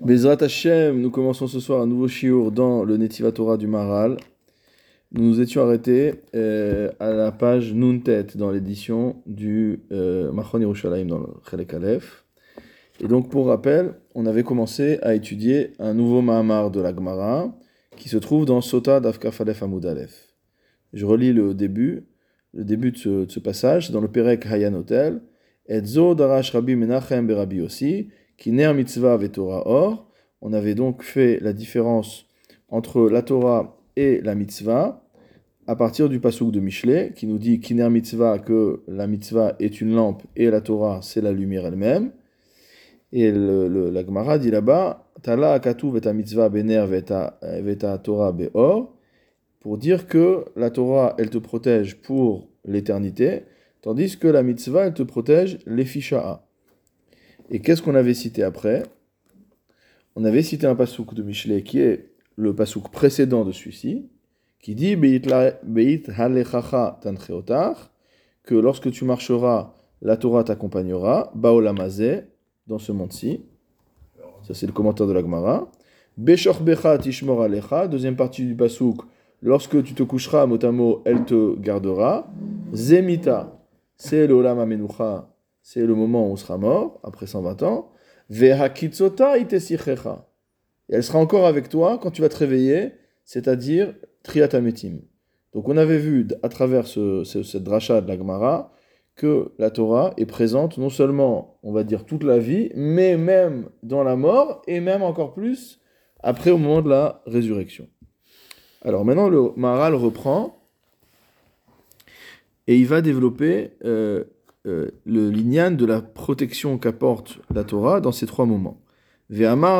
Bezrat Hashem, nous commençons ce soir un nouveau shiur dans le Netiva Torah du Maral. Nous nous étions arrêtés euh, à la page Nuntet dans l'édition du euh, Machon Yerushalayim dans le Chelek Aleph. Et donc, pour rappel, on avait commencé à étudier un nouveau Mahamar de la Gemara qui se trouve dans Sota d'Afkaf Aleph Amud Aleph. Je relis le début, le début de ce, de ce passage, dans le Perek Hayan Hotel. Etzo Darash Rabbi Menachem Berabi aussi. Kiner mitzvah et Torah or. On avait donc fait la différence entre la Torah et la mitzvah à partir du pasuk de Michelet qui nous dit Kiner mitzvah que la mitzvah est une lampe et la Torah c'est la lumière elle-même. Et le, la Gemara dit là-bas Tala akatu veta mitzvah bener veta, veta Torah beor pour dire que la Torah elle te protège pour l'éternité tandis que la mitzvah elle te protège les fisha'a. Et qu'est-ce qu'on avait cité après? On avait cité un pasouk de Michelet qui est le pasouk précédent de celui-ci, qui dit Beit halechacha tancheotar, que lorsque tu marcheras, la Torah t'accompagnera, baolamazé, dans ce monde-ci. Ça, c'est le commentaire de la Gemara. Beshorbecha tishmor deuxième partie du pasouk, lorsque tu te coucheras, mot à elle te gardera. Zemita, c'est le olam amenucha, c'est le moment où on sera mort, après 120 ans. Vehakitsota itesichecha. Et elle sera encore avec toi quand tu vas te réveiller, c'est-à-dire triatametim. Donc on avait vu à travers ce, ce, cette dracha de la Gemara que la Torah est présente non seulement, on va dire, toute la vie, mais même dans la mort, et même encore plus après au moment de la résurrection. Alors maintenant le Maharal reprend et il va développer euh, euh, le lignan de la protection qu'apporte la Torah dans ces trois moments. Ki.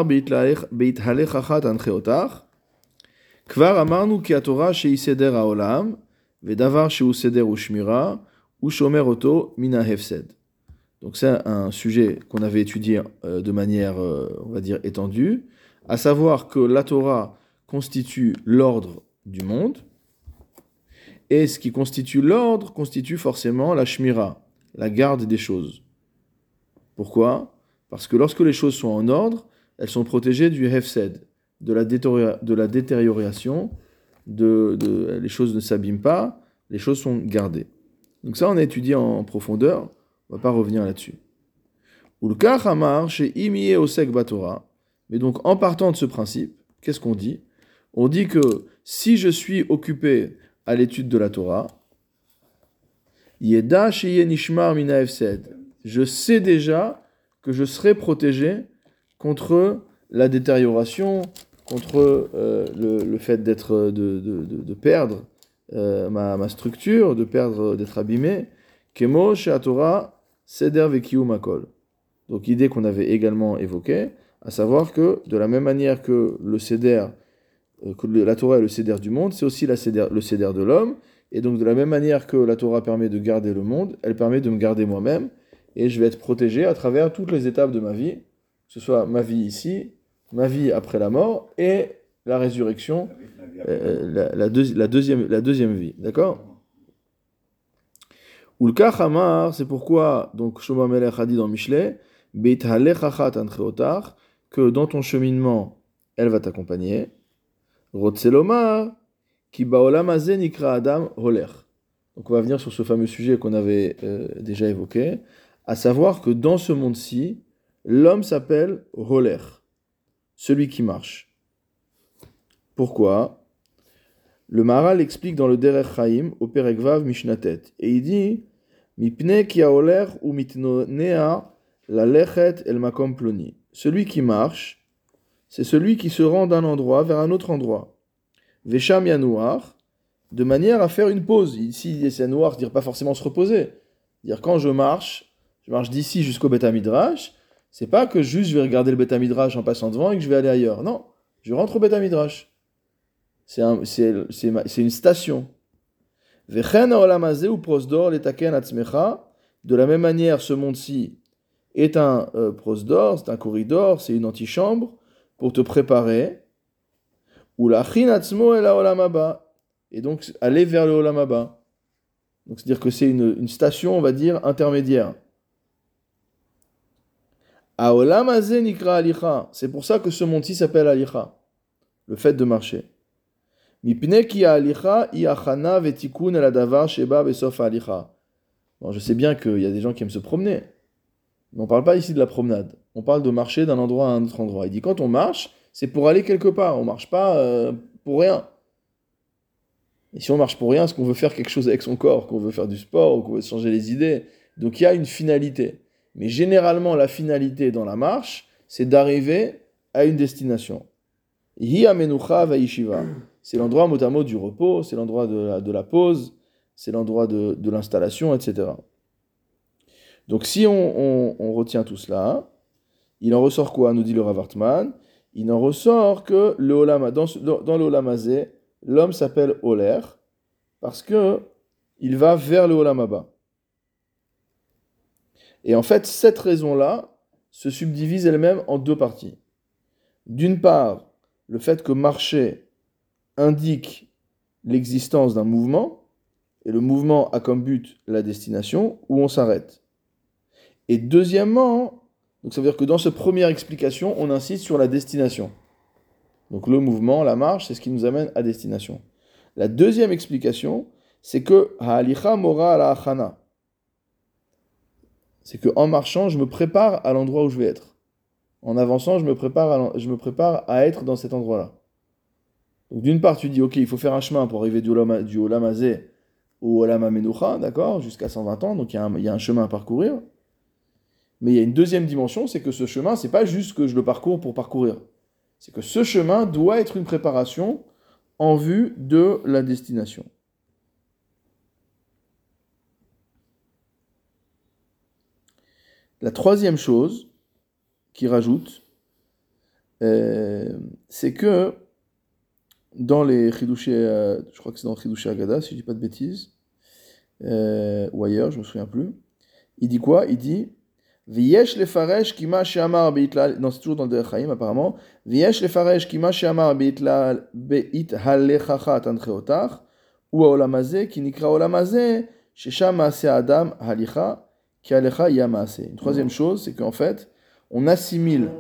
Donc c'est un sujet qu'on avait étudié euh, de manière, euh, on va dire, étendue, à savoir que la Torah constitue l'ordre du monde, et ce qui constitue l'ordre constitue forcément la shmira, la garde des choses. Pourquoi? Parce que lorsque les choses sont en ordre, elles sont protégées du hefsed, de la, de la détérioration, de, les choses ne s'abîment pas, les choses sont gardées. Donc ça, on a étudié en profondeur, on ne va pas revenir là-dessus. Ulka Hamar chez Imie Osek Batora. Mais donc, en partant de ce principe, qu'est-ce qu'on dit? On dit que si je suis occupé à l'étude de la Torah, Mina Je sais déjà que je serai protégé contre la détérioration, contre euh, le, le, fait d'être de, de, de, perdre euh, ma, ma, structure, de perdre, d'être abîmé. Kemo Torah seder vekiu. Donc idée qu'on avait également évoquée, à savoir que de la même manière que le seder, euh, que la Torah est le seder du monde, c'est aussi la seder, le seder de l'homme. Et donc de la même manière que la Torah permet de garder le monde, elle permet de me garder moi-même, et je vais être protégé à travers toutes les étapes de ma vie, que ce soit ma vie ici, ma vie après la mort, et la résurrection, euh, la, la, deux, la, deuxième, la deuxième vie. D'accord? Ulka Hamar, c'est pourquoi, donc Shoma Melech a dit dans Michelet, Beit que dans ton cheminement, elle va t'accompagner. Rotselomar, Donc on va venir sur ce fameux sujet qu'on avait euh, déjà évoqué, à savoir que dans ce monde-ci, l'homme s'appelle Holer, celui qui marche. Pourquoi? Le Maharal explique dans le Derech Chaim au Perekvav Mishnatet, et il dit ou mitnonea la lechet el makom ploni. Celui qui marche, c'est celui qui se rend d'un endroit vers un autre endroit. Vesham noir, de manière à faire une pause. Ici, noir, dire pas forcément se reposer. Dire quand je marche, je marche d'ici jusqu'au Beth Midrash, c'est pas que juste je vais regarder le Beth Midrash en passant devant et que je vais aller ailleurs. Non, je rentre au Beth Midrash. C'est un, une station. De la même manière, ce monde-ci est un euh, prosdor, c'est un corridor, c'est une antichambre pour te préparer ou la et la olamaba. Et donc aller vers le olamaba. Donc c'est-à-dire que c'est une, station, on va dire, intermédiaire. Alicha. C'est pour ça que ce monde-ci s'appelle Alicha, le fait de marcher. Mipne ki Alicha iachana vetikun el adavar sheba besof Alicha. Bon, je sais bien qu'il y a des gens qui aiment se promener. Mais on ne parle pas ici de la promenade. On parle de marcher d'un endroit à un autre endroit. Il dit quand on marche, c'est pour aller quelque part. On marche pas euh, pour rien. Et si on marche pour rien, c'est qu'on veut faire quelque chose avec son corps, qu'on veut faire du sport, qu'on veut changer les idées? Donc il y a une finalité. Mais généralement, la finalité dans la marche, c'est d'arriver à une destination. C'est l'endroit mot du repos, c'est l'endroit de la, pause, c'est l'endroit de, l'installation, etc. Donc si on, retient tout cela, il en ressort quoi, nous dit le Ravartman Il en ressort que le dans, dans, le Olamazé, l'homme s'appelle Oler, parce que il va vers le Olamaba. Et en fait, cette raison-là se subdivise elle-même en deux parties. D'une part, le fait que marcher indique l'existence d'un mouvement, et le mouvement a comme but la destination où on s'arrête. Et deuxièmement, donc ça veut dire que dans cette première explication, on insiste sur la destination. Donc le mouvement, la marche, c'est ce qui nous amène à destination. La deuxième explication, c'est que Ha'alicha mora la. C'est que en marchant, je me prépare à l'endroit où je vais être. En avançant, je me prépare à, je me prépare à être dans cet endroit-là. Donc d'une part, tu dis, ok, il faut faire un chemin pour arriver du, Olamazé au Olamamenucha, d'accord, jusqu'à 120 ans, donc il y, a un chemin à parcourir. Mais il y a une deuxième dimension, c'est que ce chemin, c'est pas juste que je le parcours pour parcourir. C'est que ce chemin doit être une préparation en vue de la destination. La troisième chose qu'il rajoute, euh, c'est que dans les Chidushé, euh, je crois que c'est dans Chidushé Agada, si je dis pas de bêtises, euh, ou ailleurs, je me souviens plus, il dit quoi? Il dit Viesh le faresh kima she'amar beitlal, non c'est toujours dans le Dechaim apparemment, Viesh le faresh kima she'amar beitlal beit halechacha tancheotach, ou aolamazé ki nikra olamazé, shesham maase adam halicha, ki alecha yamase. Une troisième chose, c'est qu'en fait, on assimile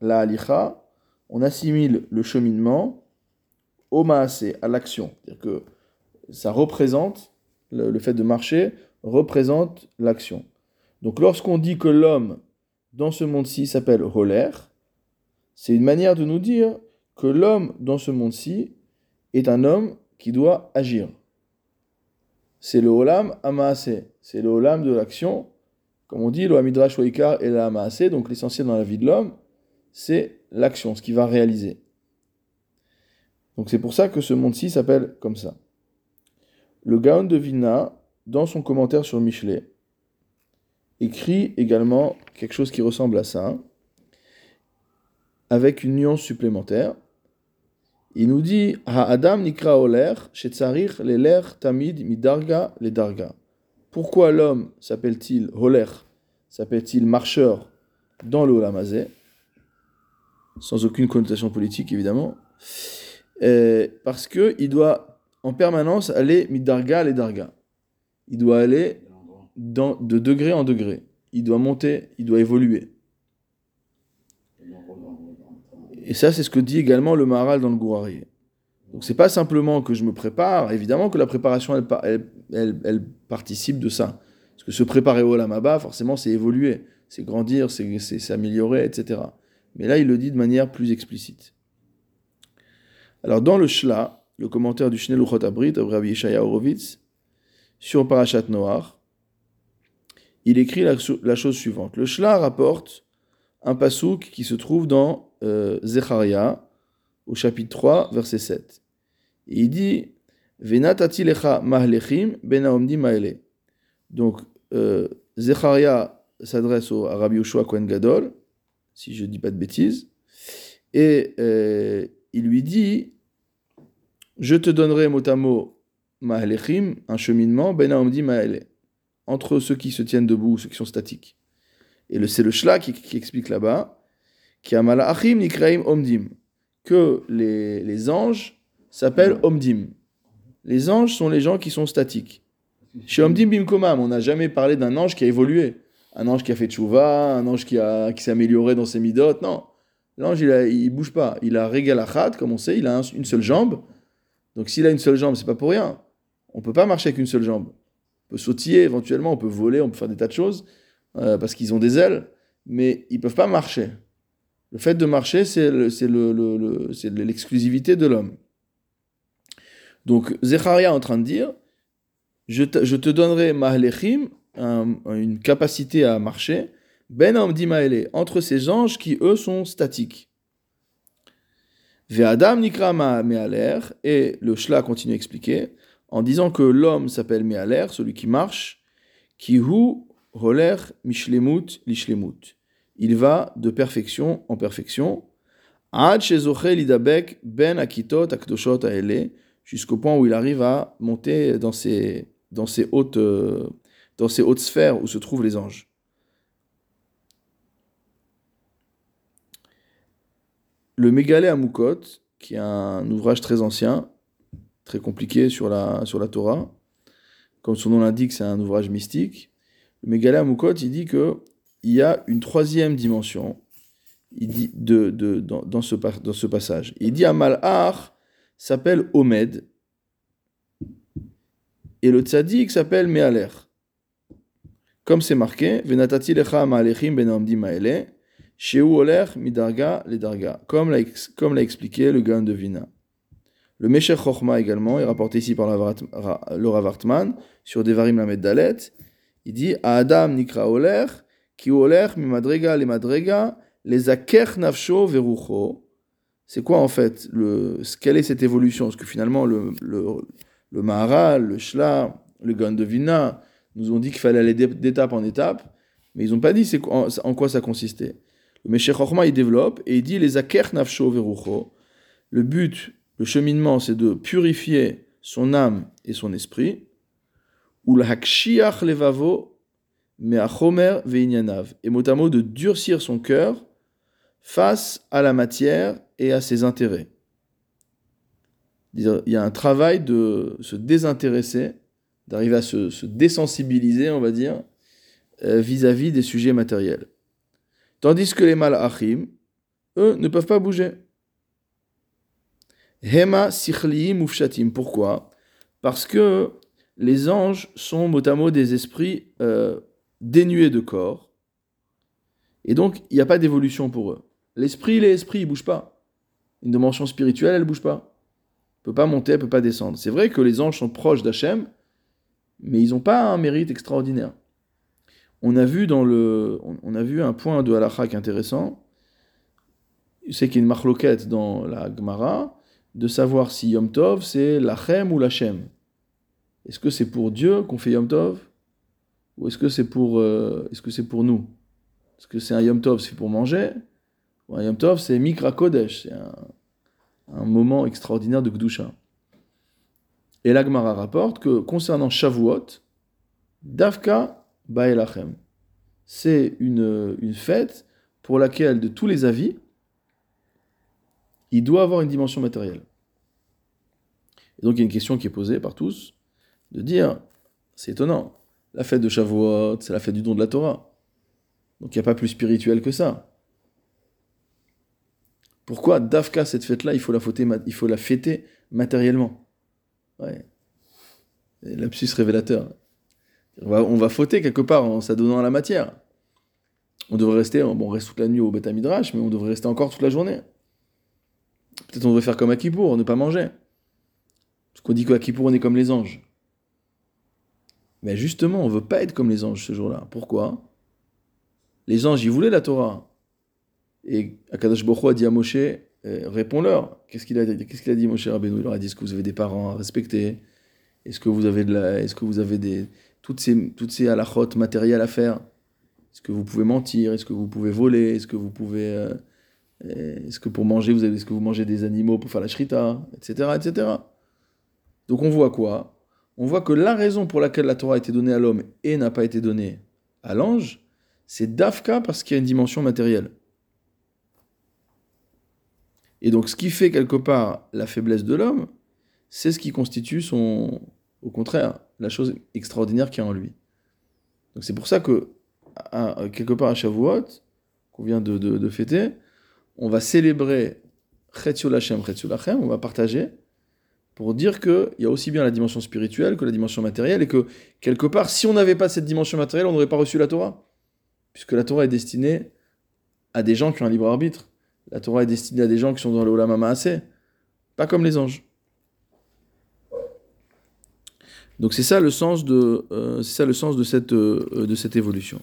la halicha, on assimile le cheminement au maase, à l'action. C'est-à-dire que ça représente, le, le fait de marcher représente l'action. Donc lorsqu'on dit que l'homme dans ce monde-ci s'appelle Holer, c'est une manière de nous dire que l'homme dans ce monde-ci est un homme qui doit agir. C'est le Olam Amaase, c'est le Olam de l'action. Comme on dit, le Hamidrash Waikar et la donc l'essentiel dans la vie de l'homme, c'est l'action, ce qu'il va réaliser. Donc c'est pour ça que ce monde-ci s'appelle comme ça. Le Gaon de Vina, dans son commentaire sur Michelet, écrit également quelque chose qui ressemble à ça, avec une nuance supplémentaire. Il nous dit Adam nikra oler, shetzarich leler tamid midarga le darga. Pourquoi l'homme s'appelle-t-il oler? S'appelle-t-il marcheur dans le Olamazé Sans aucune connotation politique évidemment. Euh, parce qu'il doit en permanence aller midarga le darga. Il doit aller de degré en degré. Il doit monter, il doit évoluer. Et ça, c'est ce que dit également le Maharal dans le Gourari. Donc c'est pas simplement que je me prépare, évidemment que la préparation, elle, elle, participe de ça. Parce que se préparer au Lamaba, forcément, c'est évoluer, c'est grandir, c'est s'améliorer, etc. Mais là, il le dit de manière plus explicite. Alors dans le Shla, le commentaire du Shnei Luchot Abrit, Rabbi Yeshaya Horowitz, sur Parashat Noach, il écrit la, chose suivante. Le Shla rapporte un pasouk qui se trouve dans euh, Zecharia, au chapitre 3, verset 7. il dit Venatati lecha mahlechim ben maele. Donc, euh, Zecharia s'adresse au Rabbi Yoshua Kohen Gadol, si je ne dis pas de bêtises, et euh, il lui dit Je te donnerai mot à mot mahlechim, un cheminement, ben maele entre ceux qui se tiennent debout, ceux qui sont statiques. Et c'est le Shla qui, explique là-bas, qui a malachim nikraim omdim, que les, les anges s'appellent omdim. Les anges sont les gens qui sont statiques. Chez omdim bimkomam, on n'a jamais parlé d'un ange qui a évolué. un ange qui a fait tchouva, un ange qui, a, qui s'est amélioré dans ses midotes. Non. L'ange, il, ne bouge pas. Il a régalachat, comme on sait, il a une seule jambe. Donc s'il a une seule jambe, c'est pas pour rien. On peut pas marcher avec une seule jambe. On peut sautiller éventuellement, on peut voler, on peut faire des tas de choses, euh, parce qu'ils ont des ailes, mais ils peuvent pas marcher. Le fait de marcher, c'est l'exclusivité de l'homme. Donc, Zecharia est en train de dire, je te, je te donnerai mahlechim, une capacité à marcher, ben amdimaele, entre ces anges qui, eux, sont statiques. Ve'adam nikra me'aler, et le Shla continue à expliquer, en disant que l'homme s'appelle me'aler, celui qui marche, qui hu holer lishlemut. Il va de perfection en perfection, ben jusqu'au point où il arrive à monter dans ces, hautes, euh, dans ces hautes sphères où se trouvent les anges. Le Mégalé à qui est un ouvrage très ancien, très compliqué sur la, sur la Torah, comme son nom l'indique, c'est un ouvrage mystique. Le Moukot, il dit que il y a une troisième dimension il dit de, de, dans, dans, ce, dans ce passage. Il dit à Mal'ar, s'appelle Omed. Et le tzaddik s'appelle Mealer. Comme c'est marqué, Venatati lecha ma'alechim ma'ele, oler midarga darga. Comme l'a expliqué le Gan de Vina. Le Meshech Chochma également est rapporté ici par le Rav Hartman sur Devarim Lamed Dalet. Il dit Adam nikra oler, ki oler mi madrega le madrega, les aker nafsho verucho. C'est quoi en fait le, Quelle est cette évolution? Parce que finalement, le, le, le Maharal, le Shla, le Gandovina nous ont dit qu'il fallait aller d'étape en étape, mais ils n'ont pas dit en, en, quoi ça consistait. Le Meshech Chochma, il développe et il dit les Aker Nafsho Verucho. Le but, le cheminement, c'est de purifier son âme et son esprit. Ou Levavo. Et mot à mot, de durcir son cœur face à la matière et à ses intérêts. Il y a un travail de se désintéresser, d'arriver à se, désensibiliser, on va dire, euh, vis-à-vis des sujets matériels. Tandis que les malachim, eux, ne peuvent pas bouger. Hema sichliim ufshatim. Pourquoi? Parce que les anges sont mot à mot des esprits euh, dénués de corps. Et donc, il n'y a pas d'évolution pour eux. L'esprit, l'esprit, il bouge pas. Une dimension spirituelle, elle ne bouge pas. Elle peut pas monter, elle peut pas descendre. C'est vrai que les anges sont proches d'Hachem, mais ils n'ont pas un mérite extraordinaire. On a vu dans le, on a vu un point de halakha intéressant. C'est qu'il y a une marloquette dans la Gemara de savoir si Yom Tov c'est l'Achem ou l'Hachem. Est-ce que c'est pour Dieu qu'on fait Yom Tov ou est-ce que c'est pour, euh, que c'est pour nous? Est-ce que c'est un Yom Tov, c'est pour manger Yom Tov, c'est Mikra Kodesh, c'est un, moment extraordinaire de Gdusha. Et l'Agmara rapporte que concernant Shavuot, Davka Baelachem, c'est une, une fête pour laquelle, de tous les avis, il doit avoir une dimension matérielle. Et donc il y a une question qui est posée par tous, de dire, c'est étonnant, la fête de Shavuot, c'est la fête du don de la Torah. Donc il n'y a pas plus spirituel que ça. Pourquoi Dafka, cette fête-là, il, faut la fêter, il faut la fêter matériellement? Ouais. Révélateur. On va, fauter quelque part en s'adonnant à la matière. On devrait rester, on reste toute la nuit au Beth Midrash, mais on devrait rester encore toute la journée. Peut-être on devrait faire comme à ne pas manger. Parce qu'on dit qu'à Kippour, on est comme les anges. Mais justement, on ne veut pas être comme les anges ce jour-là. Pourquoi? Les anges, ils voulaient la Torah. Et Akadosh Boko a dit à Moshe, euh, réponds-leur. Qu'est-ce qu'il a, qu'est-ce qu'il a dit Moshe Rabbeinu? Il leur a dit, est-ce que vous avez des parents à respecter? Est-ce que vous avez de la, est-ce que vous avez des, toutes ces, toutes ces halachot matérielles à faire? Est-ce que vous pouvez mentir? Est-ce que vous pouvez voler? Est-ce que vous pouvez, euh, est-ce que pour manger, vous avez, est-ce que vous mangez des animaux pour faire la shrita Etc. etc. Donc on voit quoi? On voit que la raison pour laquelle la Torah a été donnée à l'homme et n'a pas été donnée à l'ange, c'est d'Afka parce qu'il y a une dimension matérielle. Et donc, ce qui fait quelque part la faiblesse de l'homme, c'est ce qui constitue son, au contraire, la chose extraordinaire qu'il y a en lui. Donc, c'est pour ça que à, quelque part à Shavuot, qu'on vient de, fêter, on va célébrer Lachem, on va partager pour dire qu'il y a aussi bien la dimension spirituelle que la dimension matérielle, et que quelque part, si on n'avait pas cette dimension matérielle, on n'aurait pas reçu la Torah. Puisque la Torah est destinée à des gens qui ont un libre arbitre. La Torah est destinée à des gens qui sont dans le Olam assez, pas comme les anges. Donc c'est ça le sens de, euh, ça le sens de cette, euh, de cette évolution.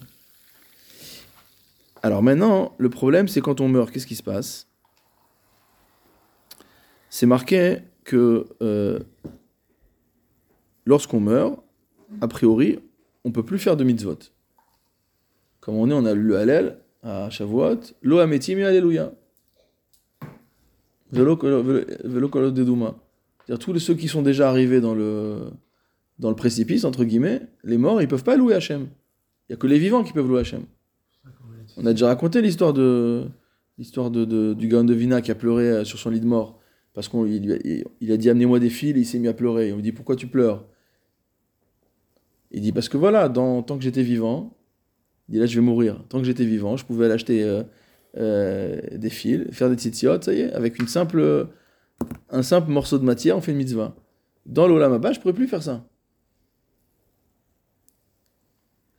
Alors maintenant, le problème, c'est quand on meurt, qu'est-ce qui se passe? C'est marqué que euh, lorsqu'on meurt, a priori, on ne peut plus faire de mitzvot. Comme on est, on a le Hallel à Shavuot, Lo ametim alléluia. Velo kolot deduma. C'est-à-dire tous ceux qui sont déjà arrivés dans le, dans le précipice, entre guillemets, les morts, ils peuvent pas louer Hachem. Il n'y a que les vivants qui peuvent louer Hachem. On a déjà raconté l'histoire de l'histoire de, du gars de Vina qui a pleuré euh, sur son lit de mort. Parce qu'il il a dit amenez-moi des fils il s'est mis à pleurer. on lui dit pourquoi tu pleures? Il dit parce que voilà, tant que j'étais vivant, il dit là je vais mourir. Tant que j'étais vivant, je pouvais aller acheter euh, euh, des fils, faire des tzitziot, ça y est, avec une simple, un simple morceau de matière, on fait une mitzvah. Dans l'Olam je ne pourrais plus faire ça.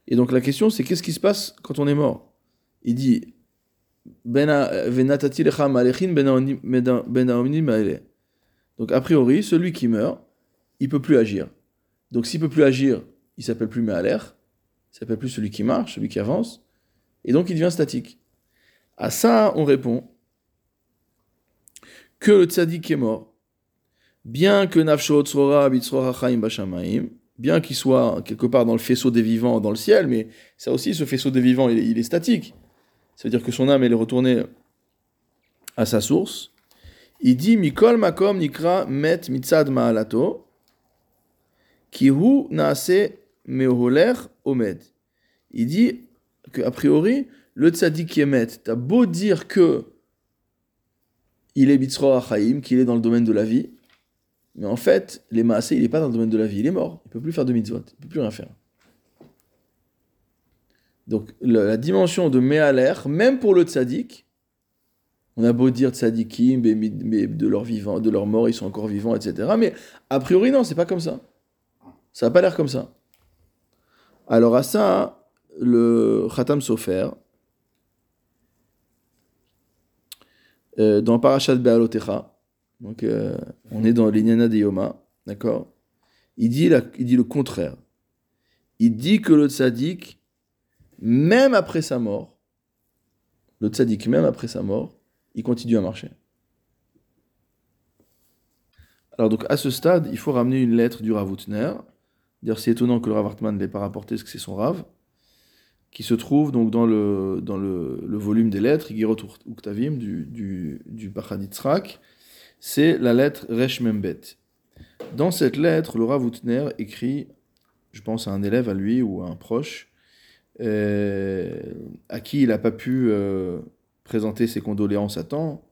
Et donc la question c'est qu'est-ce qui se passe quand on est mort? Il dit donc a priori, celui qui meurt, il peut plus agir. Donc s'il peut plus agir, il s'appelle plus Me'aler, il s'appelle plus celui qui marche, celui qui avance, et donc il devient statique. À ça, on répond que le tzaddik est mort, bien que nafsho tzrora bitzrora chaim bashamaim, bien qu'il soit quelque part dans le faisceau des vivants dans le ciel, mais ça aussi, ce faisceau des vivants, il est, statique. Ça veut dire que son âme, est retournée à sa source. Il dit Mikol makom nikra met mitzad ma'alato, kihu naase meholer omed. Il dit qu'a priori, le tzaddik est t'as beau dire que il est bitzro achaim, qu'il est dans le domaine de la vie, mais en fait, les il n'est pas dans le domaine de la vie, il est mort. Il peut plus faire de mitzvot, il peut plus rien faire. Donc la, dimension de Me'aler, même pour le tzaddik, on a beau dire tzaddikim, mais, de leur vivant, de leur mort, ils sont encore vivants, etc. Mais a priori, non, c'est pas comme ça. Ça n'a pas l'air comme ça. Alors à ça, le Khatam Sofer, euh, dans Parashat Be'alotecha, donc, euh, on est dans l'Inyana de Yoma, d'accord? Il dit, il dit le contraire. Il dit que le tzaddik, même après sa mort, le tzaddik, même après sa mort, il continue à marcher. Alors, donc, à ce stade, il faut ramener une lettre du Rav Utner. D'ailleurs, c'est étonnant que le Rav Hartman ne l'ait pas rapporté, parce que c'est son Rav, qui se trouve donc dans le, dans le, volume des lettres, Igirot Uktavim, du, du, du c'est la lettre Resh Membet. Dans cette lettre, le Rav écrit, je pense à un élève à lui ou à un proche, à qui il n'a pas pu euh, présenter ses condoléances à temps,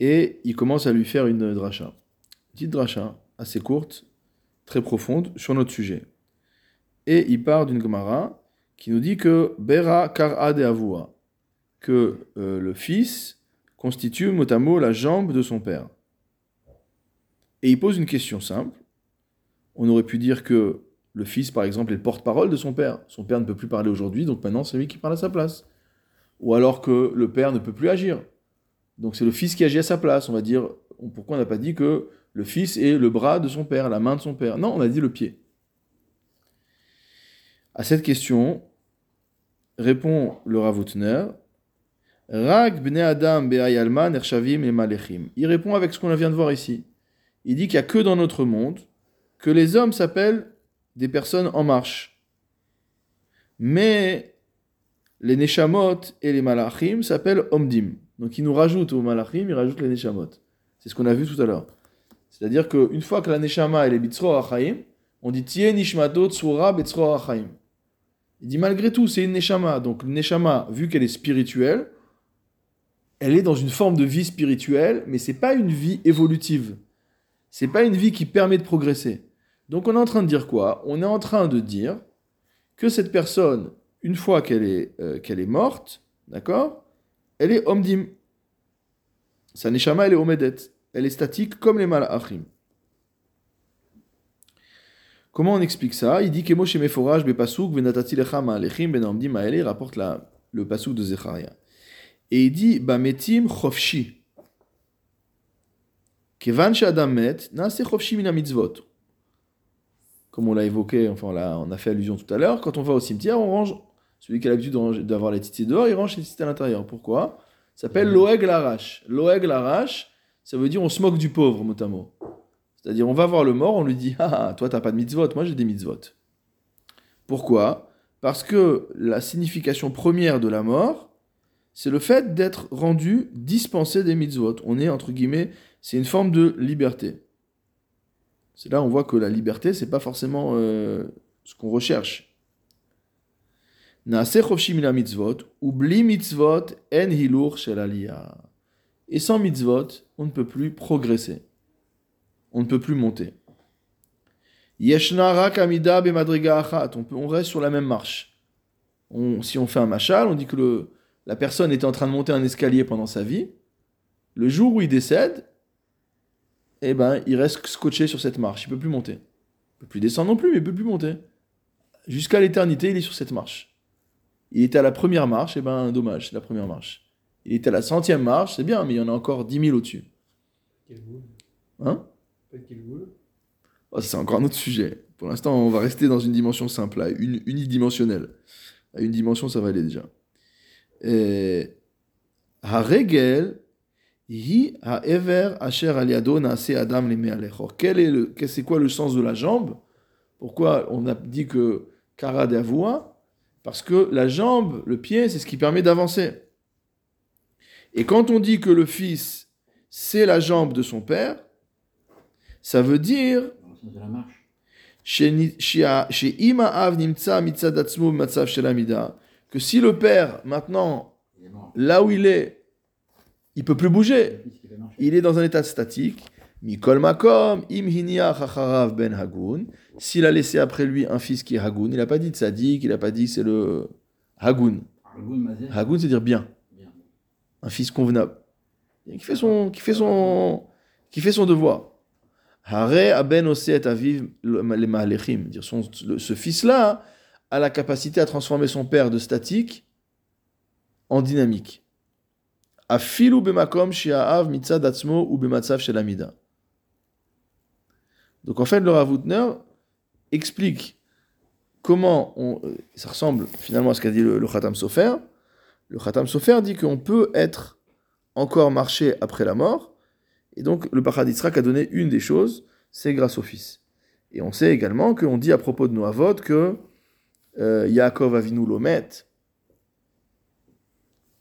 et il commence à lui faire une dracha. Petite dracha, assez courte, très profonde, sur notre sujet. Et il part d'une Gemara qui nous dit que Bera Kar de Avua, que euh, le fils constitue mot à mot la jambe de son père. Et il pose une question simple. On aurait pu dire que le fils, par exemple, est le porte-parole de son père. Son père ne peut plus parler aujourd'hui, donc maintenant c'est lui qui parle à sa place. Ou alors que le père ne peut plus agir. Donc c'est le fils qui agit à sa place. On va dire, pourquoi on n'a pas dit que le fils est le bras de son père, la main de son père? Non, on a dit le pied. À cette question, répond le Ravutner, Rag bne Adam ershavim et malechim. Il répond avec ce qu'on vient de voir ici. Il dit qu'il n'y a que dans notre monde que les hommes s'appellent des personnes en marche. Mais les neshamot et les malachim s'appellent omdim. Donc il nous rajoute aux malachim, il rajoute les neshamot. C'est ce qu'on a vu tout à l'heure. C'est-à-dire qu'une fois que la neshama elle est bitzro achaim, on dit tie nishmato tsura betzro achaim. Il dit malgré tout c'est une neshama. Donc une neshama, vu qu'elle est spirituelle, elle est dans une forme de vie spirituelle, mais c'est pas une vie évolutive. C'est pas une vie qui permet de progresser. Donc on est en train de dire quoi? On est en train de dire que cette personne une fois qu'elle est, euh, est morte, d'accord Elle est omdim. Sa neshama, elle est omedet. Elle est statique comme les malachim. Comment on explique ça? Il dit que Moshe Meforaj bepasuk venatati lecha ma'alechim ben omdim ma'ele rapporte le pasuk de Zecharia. Et il dit bametim chofshi. Kevan adam met chofshi mina mitzvot. Comme on l'a évoqué, enfin là, on a fait allusion tout à l'heure, quand on va au cimetière, on range. Celui qui a l'habitude d'avoir les titis dehors, il range les titis à l'intérieur. Pourquoi? Ça s'appelle l'oeg larache. L'oeg larache, ça veut dire on se moque du pauvre, mot à mot. C'est-à-dire, on va voir le mort, on lui dit Ah, toi, t'as pas de mitzvot, moi j'ai des mitzvot. Pourquoi? Parce que la signification première de la mort, c'est le fait d'être rendu dispensé des mitzvot. On est, entre guillemets, c'est une forme de liberté. C'est là on voit que la liberté, c'est pas forcément euh, ce qu'on recherche. mitzvot, oubli mitzvot en hilur Et sans mitzvot, on ne peut plus progresser on ne peut plus monter. Yeshna kamida on, on reste sur la même marche. si on fait un machal, on dit que la personne était en train de monter un escalier pendant sa vie. Le jour où il décède, eh ben, il reste scotché sur cette marche. Il peut plus monter. Il peut plus descendre non plus, mais il peut plus monter. Jusqu'à l'éternité, il est sur cette marche. Il était à la première marche, eh ben, dommage, c'est la première marche. Il était à la centième marche, c'est bien, mais il y en a encore dix mille au-dessus. Hein Oh, c'est encore un autre sujet. Pour l'instant, on va rester dans une dimension simple, une, unidimensionnelle. À une dimension, ça va aller déjà. Haregel, Quel est le, c'est quoi le sens de la jambe? Pourquoi on a dit que kara d'avoua Parce que la jambe, le pied, c'est ce qui permet d'avancer. Et quand on dit que le fils, c'est la jambe de son père, ça veut dire que si le père, maintenant, là où il est, il peut plus bouger, il est dans un état statique, Mikol Makom, Ben Hagun, s'il a laissé après lui un fils qui est Hagun, il n'a pas dit tzadik, il n'a pas dit c'est le Hagun. Hagun, c'est dire bien. Un fils convenable. Qui fait son, qui fait son, qui fait son devoir. Hare aben oset aviv les Ce fils-là a la capacité à transformer son père de statique en dynamique. Afilu bemakom shi'aav mitzad atzmo ou bematzav shelamida. Donc en fait, le Ravutner explique comment on, ça ressemble finalement à ce qu'a dit le, Khatam Sofer. Le Khatam Sofer dit qu'on peut être encore marché après la mort, et donc le Pachad a donné une des choses, c'est grâce au Fils. Et on sait également qu'on dit à propos de Noavot que euh, Yaakov Avinu Lomet,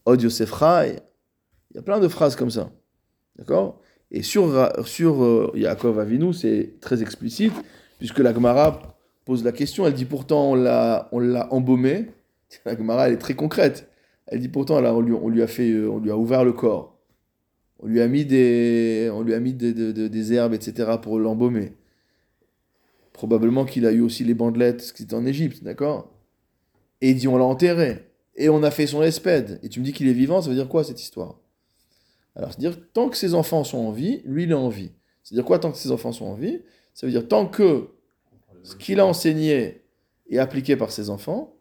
Od Yosef il y a plein de phrases comme ça. D'accord? Et sur, sur euh, Yaakov Avinu, c'est très explicite, puisque la Gemara pose la question, elle dit pourtant on l'a, embaumé. La Gemara, elle est très concrète. Elle dit pourtant, on lui, a fait, euh, on lui a ouvert le corps. On lui a mis des, on lui a mis des herbes, etc. pour l'embaumer. Probablement qu'il a eu aussi les bandelettes, ce qui était en Égypte, d'accord? Et il dit on l'a enterré. Et on a fait son espède. Et tu me dis qu'il est vivant, ça veut dire quoi cette histoire? Alors, c'est-à-dire, tant que ses enfants sont en vie, lui, il est en vie. C'est-à-dire quoi tant que ses enfants sont en vie? Ça veut dire tant que ce qu'il a enseigné est appliqué par ses enfants,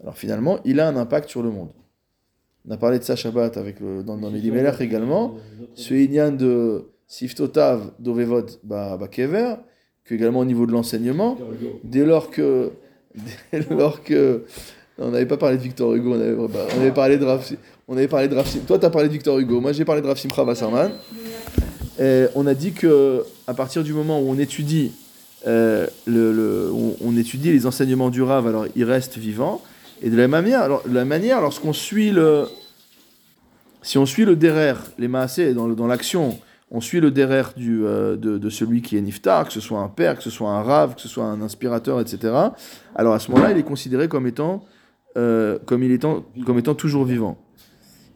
alors finalement, il a un impact sur le monde. On a parlé de ça Shabbat avec le, dans, dans Melech également. Ce Inyan de Siftotav Dovevot Bakever, que également au niveau de l'enseignement, dès lors que. Dès lors que on n'avait pas parlé de Victor Hugo, on avait, avait parlé de Rav, on avait parlé Toi, tu as parlé de Victor Hugo, moi j'ai parlé de. Et on a dit que à partir du moment où on étudie, euh, le, on, étudie les enseignements du Rav, alors il reste vivant. Et de la manière, alors, la manière lorsqu'on suit le. Si on suit le derrière, les maasés, dans, dans l'action, on suit le derrière du, euh, de, celui qui est niftar, que ce soit un père, que ce soit un rave, que ce soit un inspirateur, etc. Alors à ce moment-là, il est considéré comme étant, euh, comme il comme étant toujours vivant.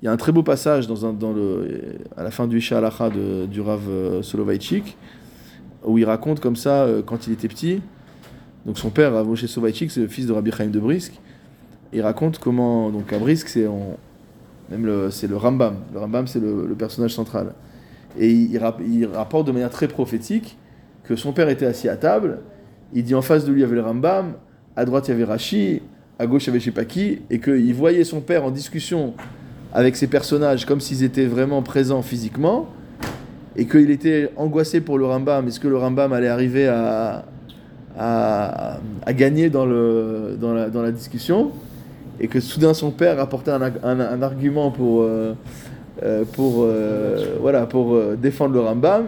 Il y a un très beau passage dans, le, à la fin du Isha Alacha du Rav euh, Soloveitchik, où il raconte comme ça, quand il était petit, donc son père, Rav Moshe Soloveitchik, c'est le fils de Rabbi Chaim de Brisk, il raconte comment, donc à Brisk, c'est le, le Rambam. Le Rambam, c'est le, personnage central. Et il, rap- il rapporte de manière très prophétique que son père était assis à table. Il dit en face de lui il y avait le Rambam, à droite il y avait Rashi, à gauche il y avait qui, et qu'il voyait son père en discussion avec ces personnages comme s'ils étaient vraiment présents physiquement, et qu'il était angoissé pour le Rambam. Est-ce que le Rambam allait arriver à, à, à gagner dans, le, dans, la, dans la discussion Et que soudain son père apportait un, un- argument pour, euh, euh, pour, euh, voilà, pour défendre le Rambam.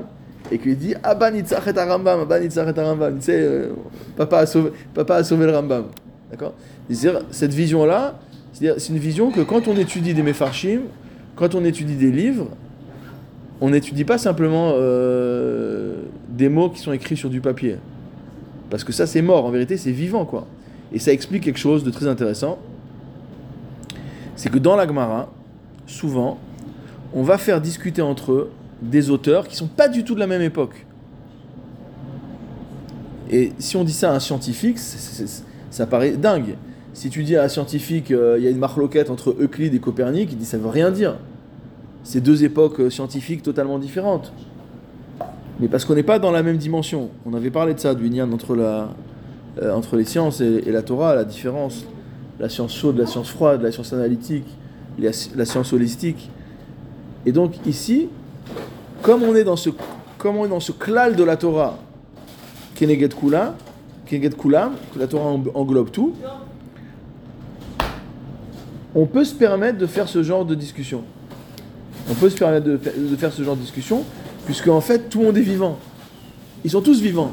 Et qu'il dit Abba nitzach et Rambam, Abba nitzach et Rambam. Tu sais, papa, a sauvé, papa a sauvé le Rambam. D'accord? C'est-à-dire, cette vision-là, c'est-à-dire, c'est une vision que quand on étudie des Mefarshim, quand on étudie des livres, on n'étudie pas simplement euh, des mots qui sont écrits sur du papier. Parce que ça, c'est mort. En vérité, c'est vivant, quoi. Et ça explique quelque chose de très intéressant. C'est que dans la Gemara, souvent, on va faire discuter entre eux des auteurs qui sont pas du tout de la même époque. Et si on dit ça à un scientifique, ça paraît dingue. Si tu dis à un scientifique, euh, il y a une marloquette entre Euclide et Copernic, il dit ça veut rien dire. C'est deux époques euh, scientifiques totalement différentes. Mais parce qu'on n'est pas dans la même dimension. On avait parlé de ça, du lien entre, la, euh, entre les sciences et, la Torah, la différence. La science chaude, la science froide, la science analytique, la, science holistique. Et donc ici, comme on est dans ce, comme on est dans ce klal de la Torah, Keneged Kula, Kulam, que la Torah en- englobe tout, on peut se permettre de faire ce genre de discussion. On peut se permettre de, fa- de faire ce genre de discussion, puisque en fait tout le monde est vivant. Ils sont tous vivants.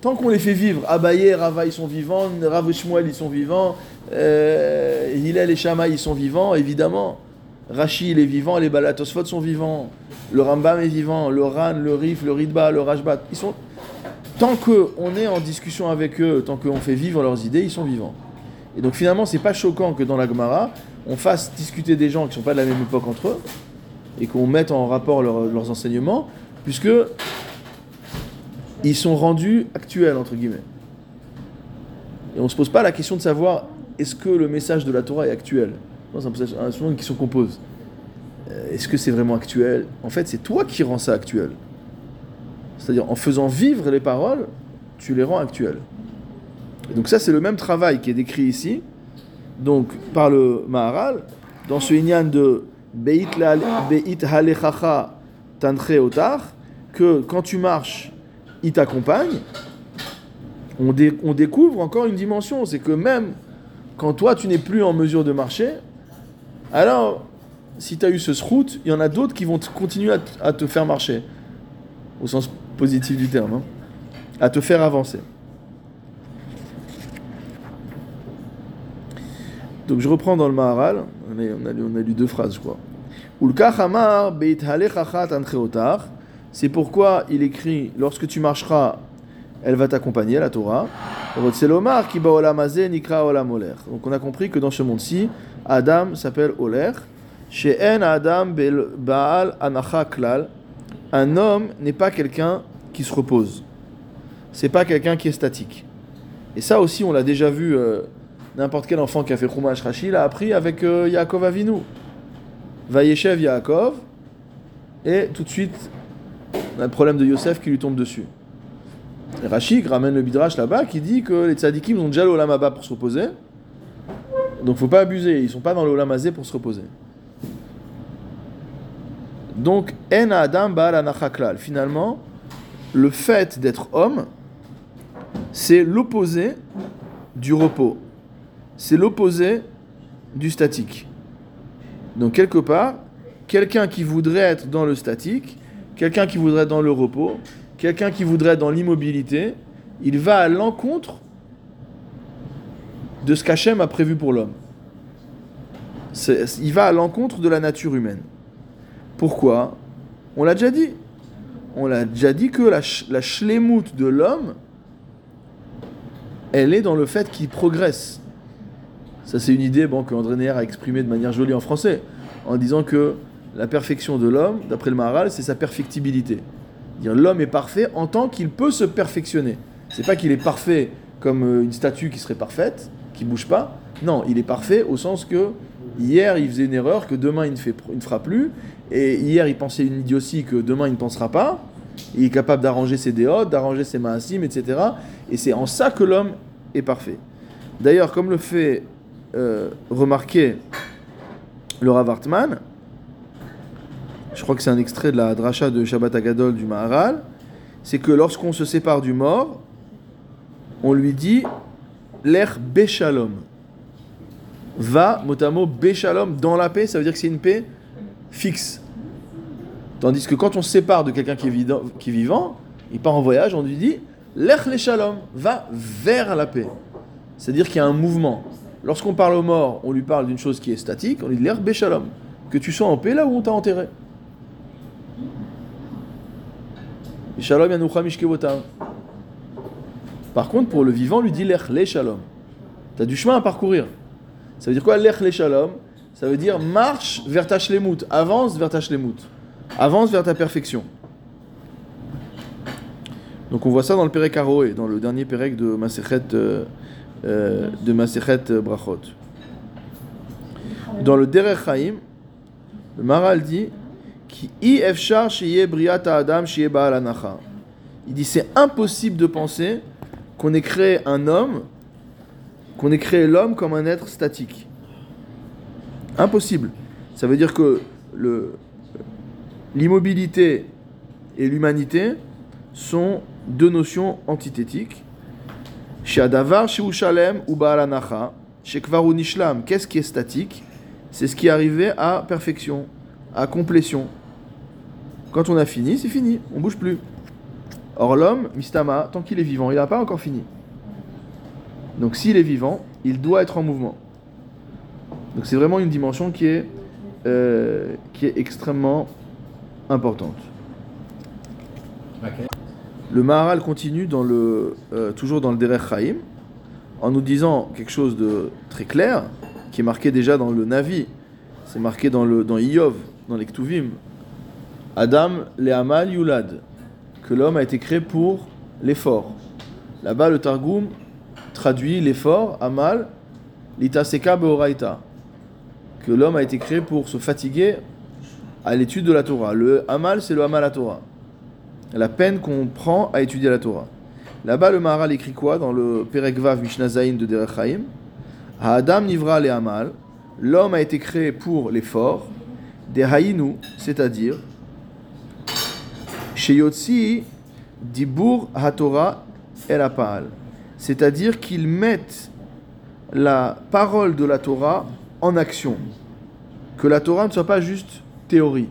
Tant qu'on les fait vivre, Abaye, Rava ils sont vivants, Rav et Shmuel ils sont vivants, euh, Hillel et Shammai ils sont vivants, évidemment. Rashi il est vivant, les Balatosphot sont vivants, le Rambam est vivant, le Ran, le Rif, le Ridba, le Rajbat, ils sont. Tant qu'on est en discussion avec eux, tant qu'on fait vivre leurs idées, ils sont vivants. Et donc finalement, c'est pas choquant que dans la Gemara, on fasse discuter des gens qui sont pas de la même époque entre eux et qu'on mette en rapport leur- leurs enseignements, puisque ils sont rendus actuels entre guillemets. Et on se pose pas la question de savoir est-ce que le message de la Torah est actuel? C'est un- souvent une question qu'on pose. Euh, Est-ce que c'est vraiment actuel? En fait, c'est toi qui rends ça actuel. C'est-à-dire en faisant vivre les paroles, tu les rends actuelles. Donc ça, c'est le même travail qui est décrit ici, donc par le Maharal, dans ce Inyan de Beit Halechacha Tantre Otar, que quand tu marches, il t'accompagne. On, dé- on découvre encore une dimension, c'est que même quand toi tu n'es plus en mesure de marcher, alors si tu as eu ce srout, il y en a d'autres qui vont continuer à te faire marcher, au sens positif du terme, hein, à te faire avancer. Donc je reprends dans le Maharal, on a, lu, deux phrases je crois. C'est pourquoi il écrit lorsque tu marcheras, elle va t'accompagner, la Torah. Donc on a compris que dans ce monde-ci, Adam s'appelle Oler. She'en Adam Baal Anacha. Un homme n'est pas quelqu'un qui se repose. C'est pas quelqu'un qui est statique. Et ça aussi, on l'a déjà vu. euh, N'importe quel enfant qui a fait Chumash Rashi l'a appris avec euh, Yaakov Avinu. Vayeshev Yaakov, et tout de suite, on a le problème de Yosef qui lui tombe dessus. Et Rashi ramène le Bidrash là-bas qui dit que les tzadikim ont déjà le Olam pour se reposer. Donc faut pas abuser, ils sont pas dans le Olam pour se reposer. Donc, En Adam Baal. Finalement, le fait d'être homme, c'est l'opposé du repos. C'est l'opposé du statique. Donc quelque part, quelqu'un qui voudrait être dans le statique, quelqu'un qui voudrait être dans le repos, quelqu'un qui voudrait être dans l'immobilité, il va à l'encontre de ce qu'Hachem a prévu pour l'homme. Il va à l'encontre de la nature humaine. Pourquoi? On l'a déjà dit. On l'a déjà dit que la, la de l'homme, elle est dans le fait qu'il progresse. Ça, c'est une idée que André Neher a exprimée de manière jolie en français, en disant que la perfection de l'homme, d'après le Maharal, c'est sa perfectibilité. L'homme est parfait en tant qu'il peut se perfectionner. C'est pas qu'il est parfait comme euh, une statue qui serait parfaite, qui bouge pas, Non, il est parfait au sens que hier il faisait une erreur, que demain il ne, fait, il ne fera plus, et hier il pensait une idiotie que demain il ne pensera pas. Il est capable d'arranger ses déodes, d'arranger ses maasim, etc. Et c'est en ça que l'homme est parfait. D'ailleurs, comme le fait euh, remarquer le Rav Hartman, je crois que c'est un extrait de la dracha de Shabbat Agadol du Maharal, c'est que lorsqu'on se sépare du mort, on lui dit l'air béchalom. Va, motamo, béchalom, dans la paix, ça veut dire que c'est une paix fixe. Tandis que quand on se sépare de quelqu'un qui, est vivant, il part en voyage, on lui dit l'air shalom, va vers la paix. C'est-à-dire qu'il y a un mouvement. Lorsqu'on parle au mort, on lui parle d'une chose qui est statique, on lui dit l'air béchalom, que tu sois en paix là où on t'a enterré. Shalom Par contre, pour le vivant, on lui dit le shalom. Tu as du chemin à parcourir. Ça veut dire quoi le shalom Ça veut dire marche vers ta shlemut, avance vers ta shlemut, avance vers ta perfection. Donc on voit ça dans le Perek Aroé, dans le dernier Perek de Masechet, euh, euh, de Masechet Brachot. Dans le Derech Chaim, le Maral dit il dit c'est impossible de penser qu'on ait créé un homme, qu'on ait créé l'homme comme un être statique. Impossible. Ça veut dire que l'immobilité et l'humanité sont deux notions antithétiques. Qu'est-ce qui est statique? C'est ce qui est arrivé à perfection, à complétion. Quand on a fini, c'est fini, on bouge plus. Or l'homme, Mistama, tant qu'il est vivant, il n'a pas encore fini. Donc s'il est vivant, il doit être en mouvement. Donc c'est vraiment une dimension qui est, euh, qui est extrêmement importante. Le Maharal continue euh, toujours dans le Derech Chaim en nous disant quelque chose de très clair qui est marqué déjà dans le Navi, c'est marqué dans, le, dans Iyov, dans les Ktuvim, Adam le Amal Yulad, que l'homme a été créé pour l'effort. Là-bas, le Targum traduit l'effort, Amal, Litaseka Beoraita, que l'homme a été créé pour se fatiguer à l'étude de la Torah. Le Amal, c'est le Amal à Torah. La peine qu'on prend à étudier la Torah. Là-bas, le Maharal écrit quoi dans le Perekvav Mishnah de Derech Chaim? Adam Nivra le Amal, l'homme a été créé pour l'effort, des c'est-à-dire Sheyotsi Dibur HaTorah El C'est-à-dire qu'ils mettent la parole de la Torah en action. Que la Torah ne soit pas juste théorie.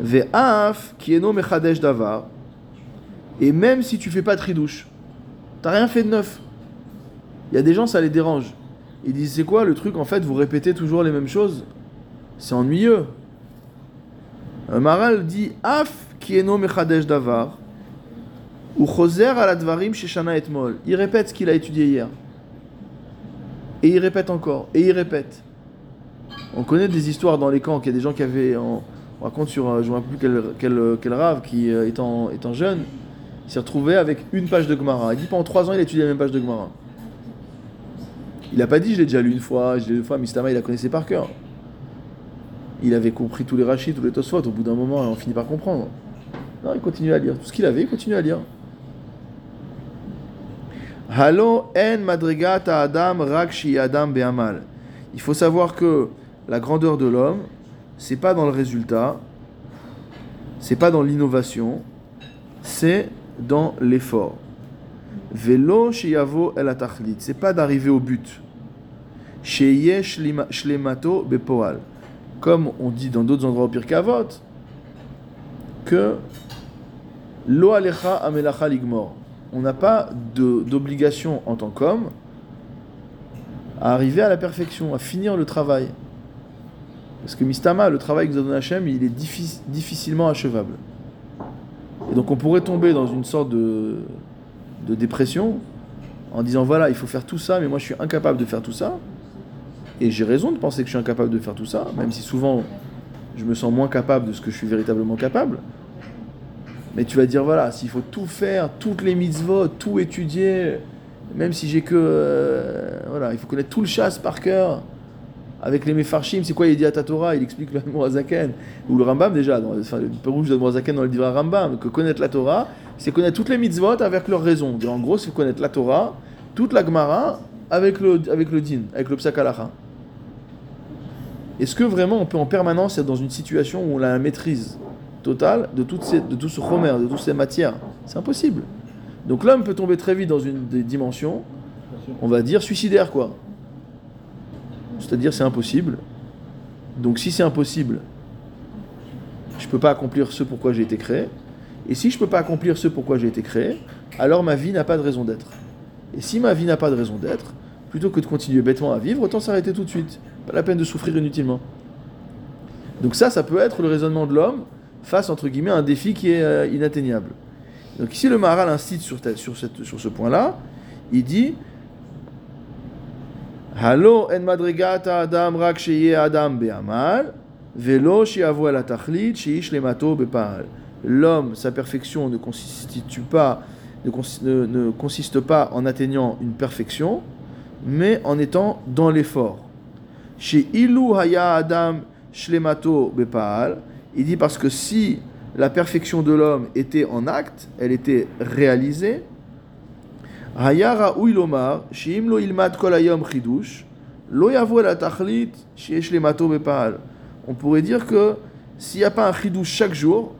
Ve'af kieno mechadesh davar. Et même si tu fais pas de tridouche, t'as rien fait de neuf. Il y a des gens, ça les dérange. Ils disent c'est quoi le truc En fait, vous répétez toujours les mêmes choses? C'est ennuyeux. Un Maral dit Af kieno mechadesh davar ou choser aladvarim sheshana etmol. Il répète ce qu'il a étudié hier. Et il répète encore. Et il répète. On connaît des histoires dans les camps qu'il y a des gens qui avaient. On, raconte sur. Euh, je ne me rappelle plus quel, quel, rave qui, euh, étant, étant jeune, s'est retrouvé avec une page de Gemara. Il dit pendant trois ans, il a étudié la même page de Gemara. Il n'a pas dit je l'ai déjà lu une fois, je l'ai lu une fois, Mistama il la connaissait par cœur il avait compris tous les rachis, tous les tosfot. Au bout d'un moment, on finit par comprendre. Non, il continue à lire. Tout ce qu'il avait, il continue à lire. Halo en madrigata adam rakshi adam be'amal. Il faut savoir que la grandeur de l'homme, c'est pas dans le résultat, c'est pas dans l'innovation, c'est dans l'effort. Velo sheyavo el atachlit. C'est pas d'arriver au but. Sheye shlemato bepoal comme on dit dans d'autres endroits au Pirkavot, que lo alecha amelacha ligmor. On n'a pas d'obligation en tant qu'homme à arriver à la perfection, à finir le travail. Parce que Mistama, le travail que nous Hachem, il est difficilement achevable. Et donc on pourrait tomber dans une sorte de, de dépression en disant voilà, il faut faire tout ça, mais moi je suis incapable de faire tout ça. Et j'ai raison de penser que je suis incapable de faire tout ça, même si souvent je me sens moins capable de ce que je suis véritablement capable. Mais tu vas dire, voilà, s'il faut tout faire, toutes les mitzvot, tout étudier, même si j'ai que, euh, Voilà, il faut connaître tout le chasse par cœur. Avec les Mefarshim, c'est quoi il dit à Torah Il explique le Moazaken. Ou le Rambam déjà, dans, enfin, le Pérouge de Moazaken dans le Divra Rambam, que connaître la Torah, c'est connaître toutes les mitzvot avec leur raison. En gros, c'est connaître la Torah, toute la Gemara, avec le, avec le din, avec le psakalacha. Est-ce que vraiment on peut en permanence être dans une situation où on a la maîtrise totale de, toutes ces, de tout ce chomer, de toutes ces matières? C'est impossible. Donc l'homme peut tomber très vite dans une des dimensions, on va dire suicidaire quoi. C'est-à-dire c'est impossible. Donc si c'est impossible, je ne peux pas accomplir ce pourquoi j'ai été créé. Et si je ne peux pas accomplir ce pourquoi j'ai été créé, alors ma vie n'a pas de raison d'être. Et si ma vie n'a pas de raison d'être, plutôt que de continuer bêtement à vivre, autant s'arrêter tout de suite. Pas la peine de souffrir inutilement. Donc ça, ça peut être le raisonnement de l'homme face, entre guillemets, à un défi qui est euh, inatteignable. Donc ici, le Maharal incite sur, sur, cette, sur ce point-là. Il dit Halo en madrigata adam rak adam be'amal, velo la tachlit sheish lemato be'paal. L'homme, sa perfection ne constitue pas, ne, ne consiste pas en atteignant une perfection, mais en étant dans l'effort. Chez Ilu Haya Adam Shlemato Bepaal, il dit parce que si la perfection de l'homme était en acte, elle était réalisée, Uilomar, kolayom chidush. On pourrait dire que s'il n'y a pas un chidush chaque jour,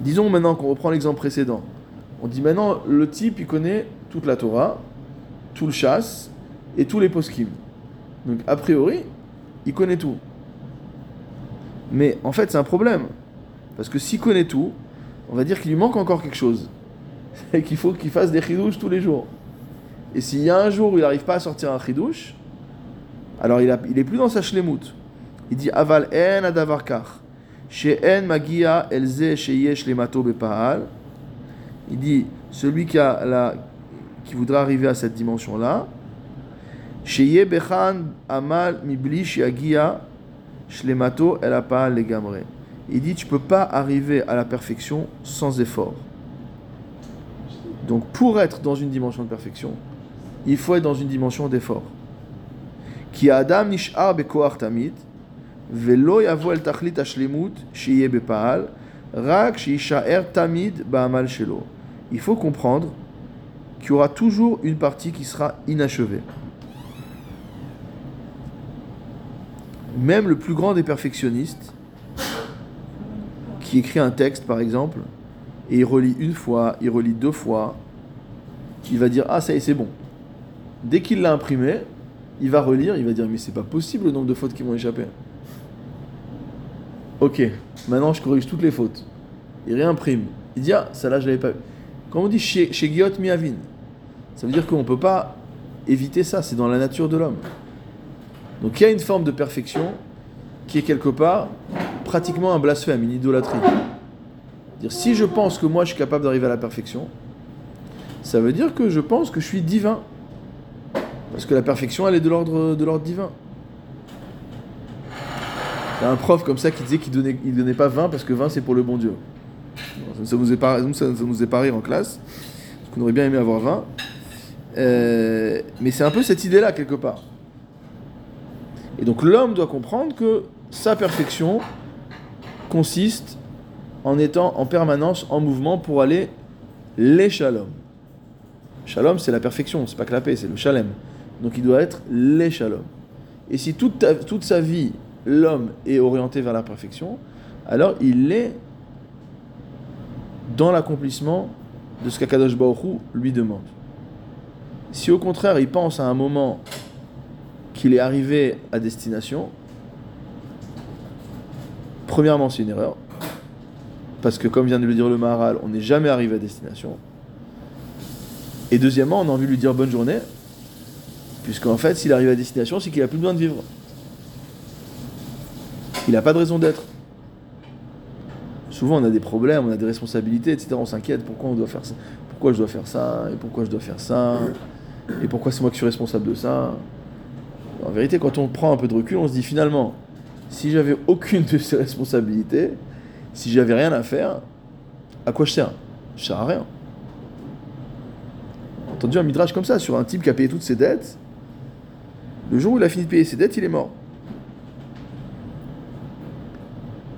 disons maintenant qu'on reprend l'exemple précédent, on dit maintenant le type il connaît toute la Torah, tout le chasse et tous les poskim. Donc a priori, il connaît tout. Mais en fait, c'est un problème. Parce que s'il connaît tout, on va dire qu'il lui manque encore quelque chose. C'est qu'il faut qu'il fasse des chidouches tous les jours. Et s'il y a un jour où il n'arrive pas à sortir un chidouche, alors il, a, il est plus dans sa shlemut. Il dit aval en adavarkar. en magia elze sheyesh lemato bepaal. Il dit celui qui, a la, qui voudra arriver à cette dimension-là, Sheye Bechan Amal Mibli Shiagia Shlemato El Legamre. Il dit tu peux pas arriver à la perfection sans effort. Donc pour être dans une dimension de perfection, il faut être dans une dimension d'effort. Ki Adam Nishar Bekoar Tamid, Velo Yavo Bepaal, Rak Sheishaer Tamid Ba'amal Shelo. Il faut comprendre qu'il y aura toujours une partie qui sera inachevée. même le plus grand des perfectionnistes, qui écrit un texte par exemple, et il relit une fois, il relit deux fois, il va dire Ah, ça y est, c'est bon. Dès qu'il l'a imprimé, il va relire, il va dire Mais c'est pas possible le nombre de fautes qui m'ont échappé. Ok, maintenant je corrige toutes les fautes. Il réimprime. Il dit Ah, ça là, je l'avais pas. Quand on dit chez, chez Guillaume Miavin, ça veut dire qu'on peut pas éviter ça, c'est dans la nature de l'homme. Donc il y a une forme de perfection qui est quelque part pratiquement un blasphème, une idolâtrie. Dire si je pense que moi je suis capable d'arriver à la perfection, ça veut dire que je pense que je suis divin. Parce que la perfection, elle est de l'ordre de l'ordre divin. Il a un prof comme ça qui disait qu'il donnait, il donnait pas 20 parce que 20 c'est pour le bon Dieu. Ça nous est pas, nous pas en classe, parce qu'on aurait bien aimé avoir 20. Euh, mais c'est un peu cette idée-là quelque part. Et donc l'homme doit comprendre que sa perfection consiste en étant en permanence en mouvement pour aller les shalom. C'est la perfection, c'est pas que la paix, c'est le shalem. Donc il doit être les. Et si toute, toute sa vie, l'homme est orienté vers la perfection, alors il est dans l'accomplissement de ce qu'Akadosh Baruch lui demande. Si au contraire il pense à un moment qu'il est arrivé à destination, premièrement, c'est une erreur. Parce que, comme vient de le dire le Maharal, on n'est jamais arrivé à destination. Et deuxièmement, on a envie de lui dire bonne journée, puisqu'en fait, s'il arrive à destination, c'est qu'il n'a plus besoin de vivre. Il n'a pas de raison d'être. Souvent, on a des problèmes, on a des responsabilités, etc. On s'inquiète pourquoi pourquoi je dois faire ça, et pourquoi je dois faire ça, et pourquoi c'est moi qui suis responsable de ça? En vérité, quand on prend un peu de recul, on se dit finalement, si j'avais aucune de ces responsabilités, si j'avais rien à faire, à quoi je sers? Je sers à rien. entendu un midrash comme ça sur un type qui a payé toutes ses dettes. Le jour où il a fini de payer ses dettes, il est mort.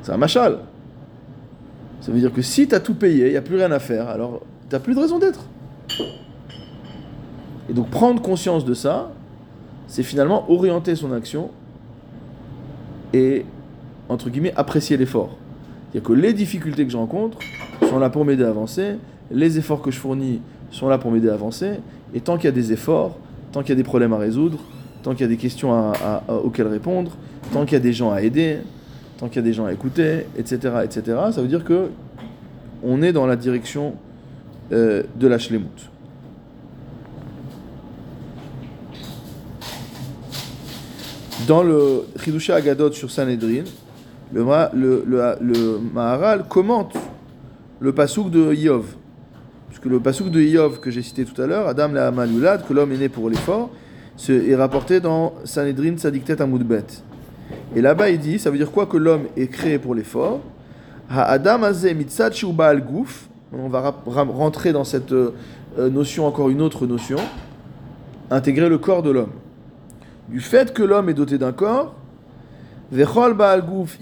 C'est un machal. Ça veut dire que si tu as tout payé, il n'y a plus rien à faire, alors tu n'as plus de raison d'être. Et donc prendre conscience de ça, c'est finalement orienter son action et, entre guillemets, apprécier l'effort. C'est-à-dire que les difficultés que je rencontre sont là pour m'aider à avancer, les efforts que je fournis sont là pour m'aider à avancer, et tant qu'il y a des efforts, tant qu'il y a des problèmes à résoudre, tant qu'il y a des questions auxquelles répondre, tant qu'il y a des gens à aider, tant qu'il y a des gens à écouter, etc., etc., ça veut dire que on est dans la direction euh, de la. Dans le Chidusha Agadot sur Sanhedrin, le, le, le, Maharal commente le pasouk de Yov. Puisque le pasouk de Yov que j'ai cité tout à l'heure, Adam la Malulad, que l'homme est né pour l'effort, est rapporté dans Sanhedrin Sadiktet Amoudbet. Et là-bas, il dit, ça veut dire quoi que l'homme est créé pour l'effort Adam Gouf. On va rentrer dans cette euh, notion, encore une autre notion, intégrer le corps de l'homme. Du fait que l'homme est doté d'un corps, Vechol Baal Gouf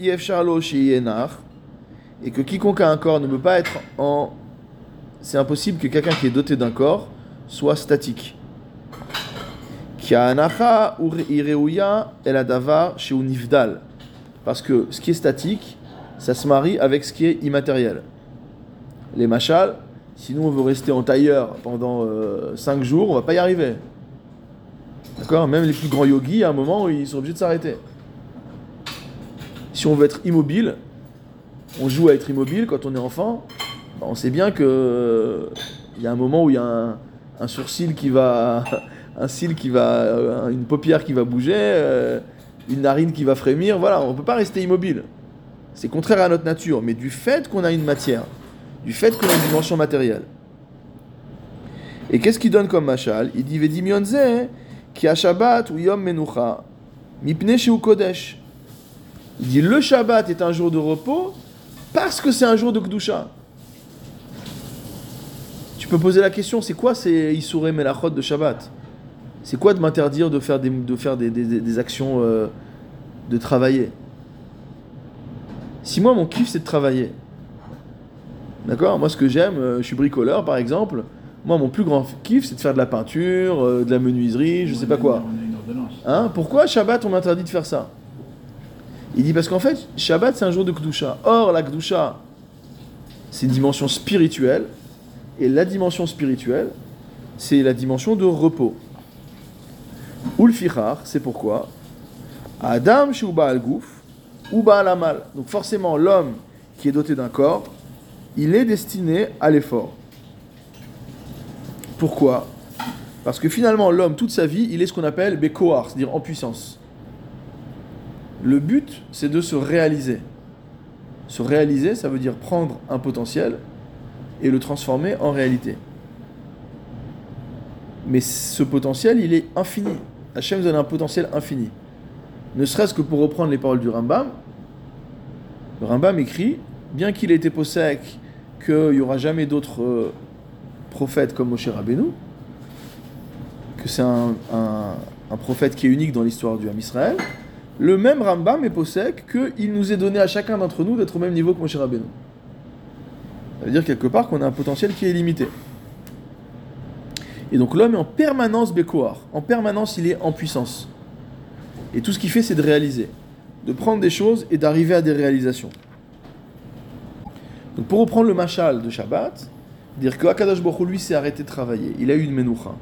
et que quiconque a un corps ne peut pas être en. C'est impossible que quelqu'un qui est doté d'un corps soit statique. Parce que ce qui est statique, ça se marie avec ce qui est immatériel. Les machals, si nous on veut rester en tailleur pendant 5 euh, jours, on va pas y arriver. D'accord? Même les plus grands yogis, à un moment, ils sont obligés de s'arrêter. Si on veut être immobile, on joue à être immobile quand on est enfant, bah, on sait bien que il y a un moment où il y a un, sourcil qui va un cil qui va, euh, une paupière qui va bouger, euh, une narine qui va frémir. Voilà, on ne peut pas rester immobile. C'est contraire à notre nature. Mais du fait qu'on a une matière, du fait qu'on a une dimension matérielle. Et qu'est-ce qu'il donne comme machal? Il dit Vedimionze, qui a Shabbat ou Yom Menucha, mipne Kodesh. Il dit le Shabbat est un jour de repos parce que c'est un jour de Kdusha. Tu peux poser la question, c'est quoi ces Issouré Melachot de Shabbat? C'est quoi de m'interdire de faire des, de faire des, actions, euh, de travailler? Si moi, mon kiff, c'est de travailler. D'accord? Moi, ce que j'aime, euh, je suis bricoleur, par exemple. Moi, mon plus grand kiff, c'est de faire de la peinture, euh, de la menuiserie, je sais pas quoi. Hein? Pourquoi Shabbat, on m'interdit de faire ça? Il dit parce qu'en fait, Shabbat, c'est un jour de Kdusha. Or, la Kdusha, c'est une dimension spirituelle. Et la dimension spirituelle, c'est la dimension de repos. Ulfichar, c'est pourquoi? Adam Shuba al Gouf, Uba al Amal. Donc forcément, l'homme qui est doté d'un corps, il est destiné à l'effort. Pourquoi? Parce que finalement, l'homme, toute sa vie, il est ce qu'on appelle Bekoar, c'est-à-dire en puissance. Le but, c'est de se réaliser. Se réaliser, ça veut dire prendre un potentiel et le transformer en réalité. Mais ce potentiel, il est infini. Hachem donne un potentiel infini. Ne serait-ce que pour reprendre les paroles du Rambam, le Rambam écrit Bien qu'il ait été possèque qu'il n'y aura jamais d'autres euh, prophètes comme Moshe Rabbeinu, que c'est un, prophète qui est unique dans l'histoire du Ham Israël, le même Rambam est possèque qu'il nous est donné à chacun d'entre nous d'être au même niveau que Moshe Rabbeinu. Ça veut dire quelque part qu'on a un potentiel qui est limité. Et donc l'homme est en permanence bécoar, en permanence il est en puissance. Et tout ce qu'il fait, c'est de réaliser, de prendre des choses et d'arriver à des réalisations. Donc pour reprendre le machal de Shabbat, dire que Akadosh Baruch lui s'est arrêté de travailler, il a eu une menoucha.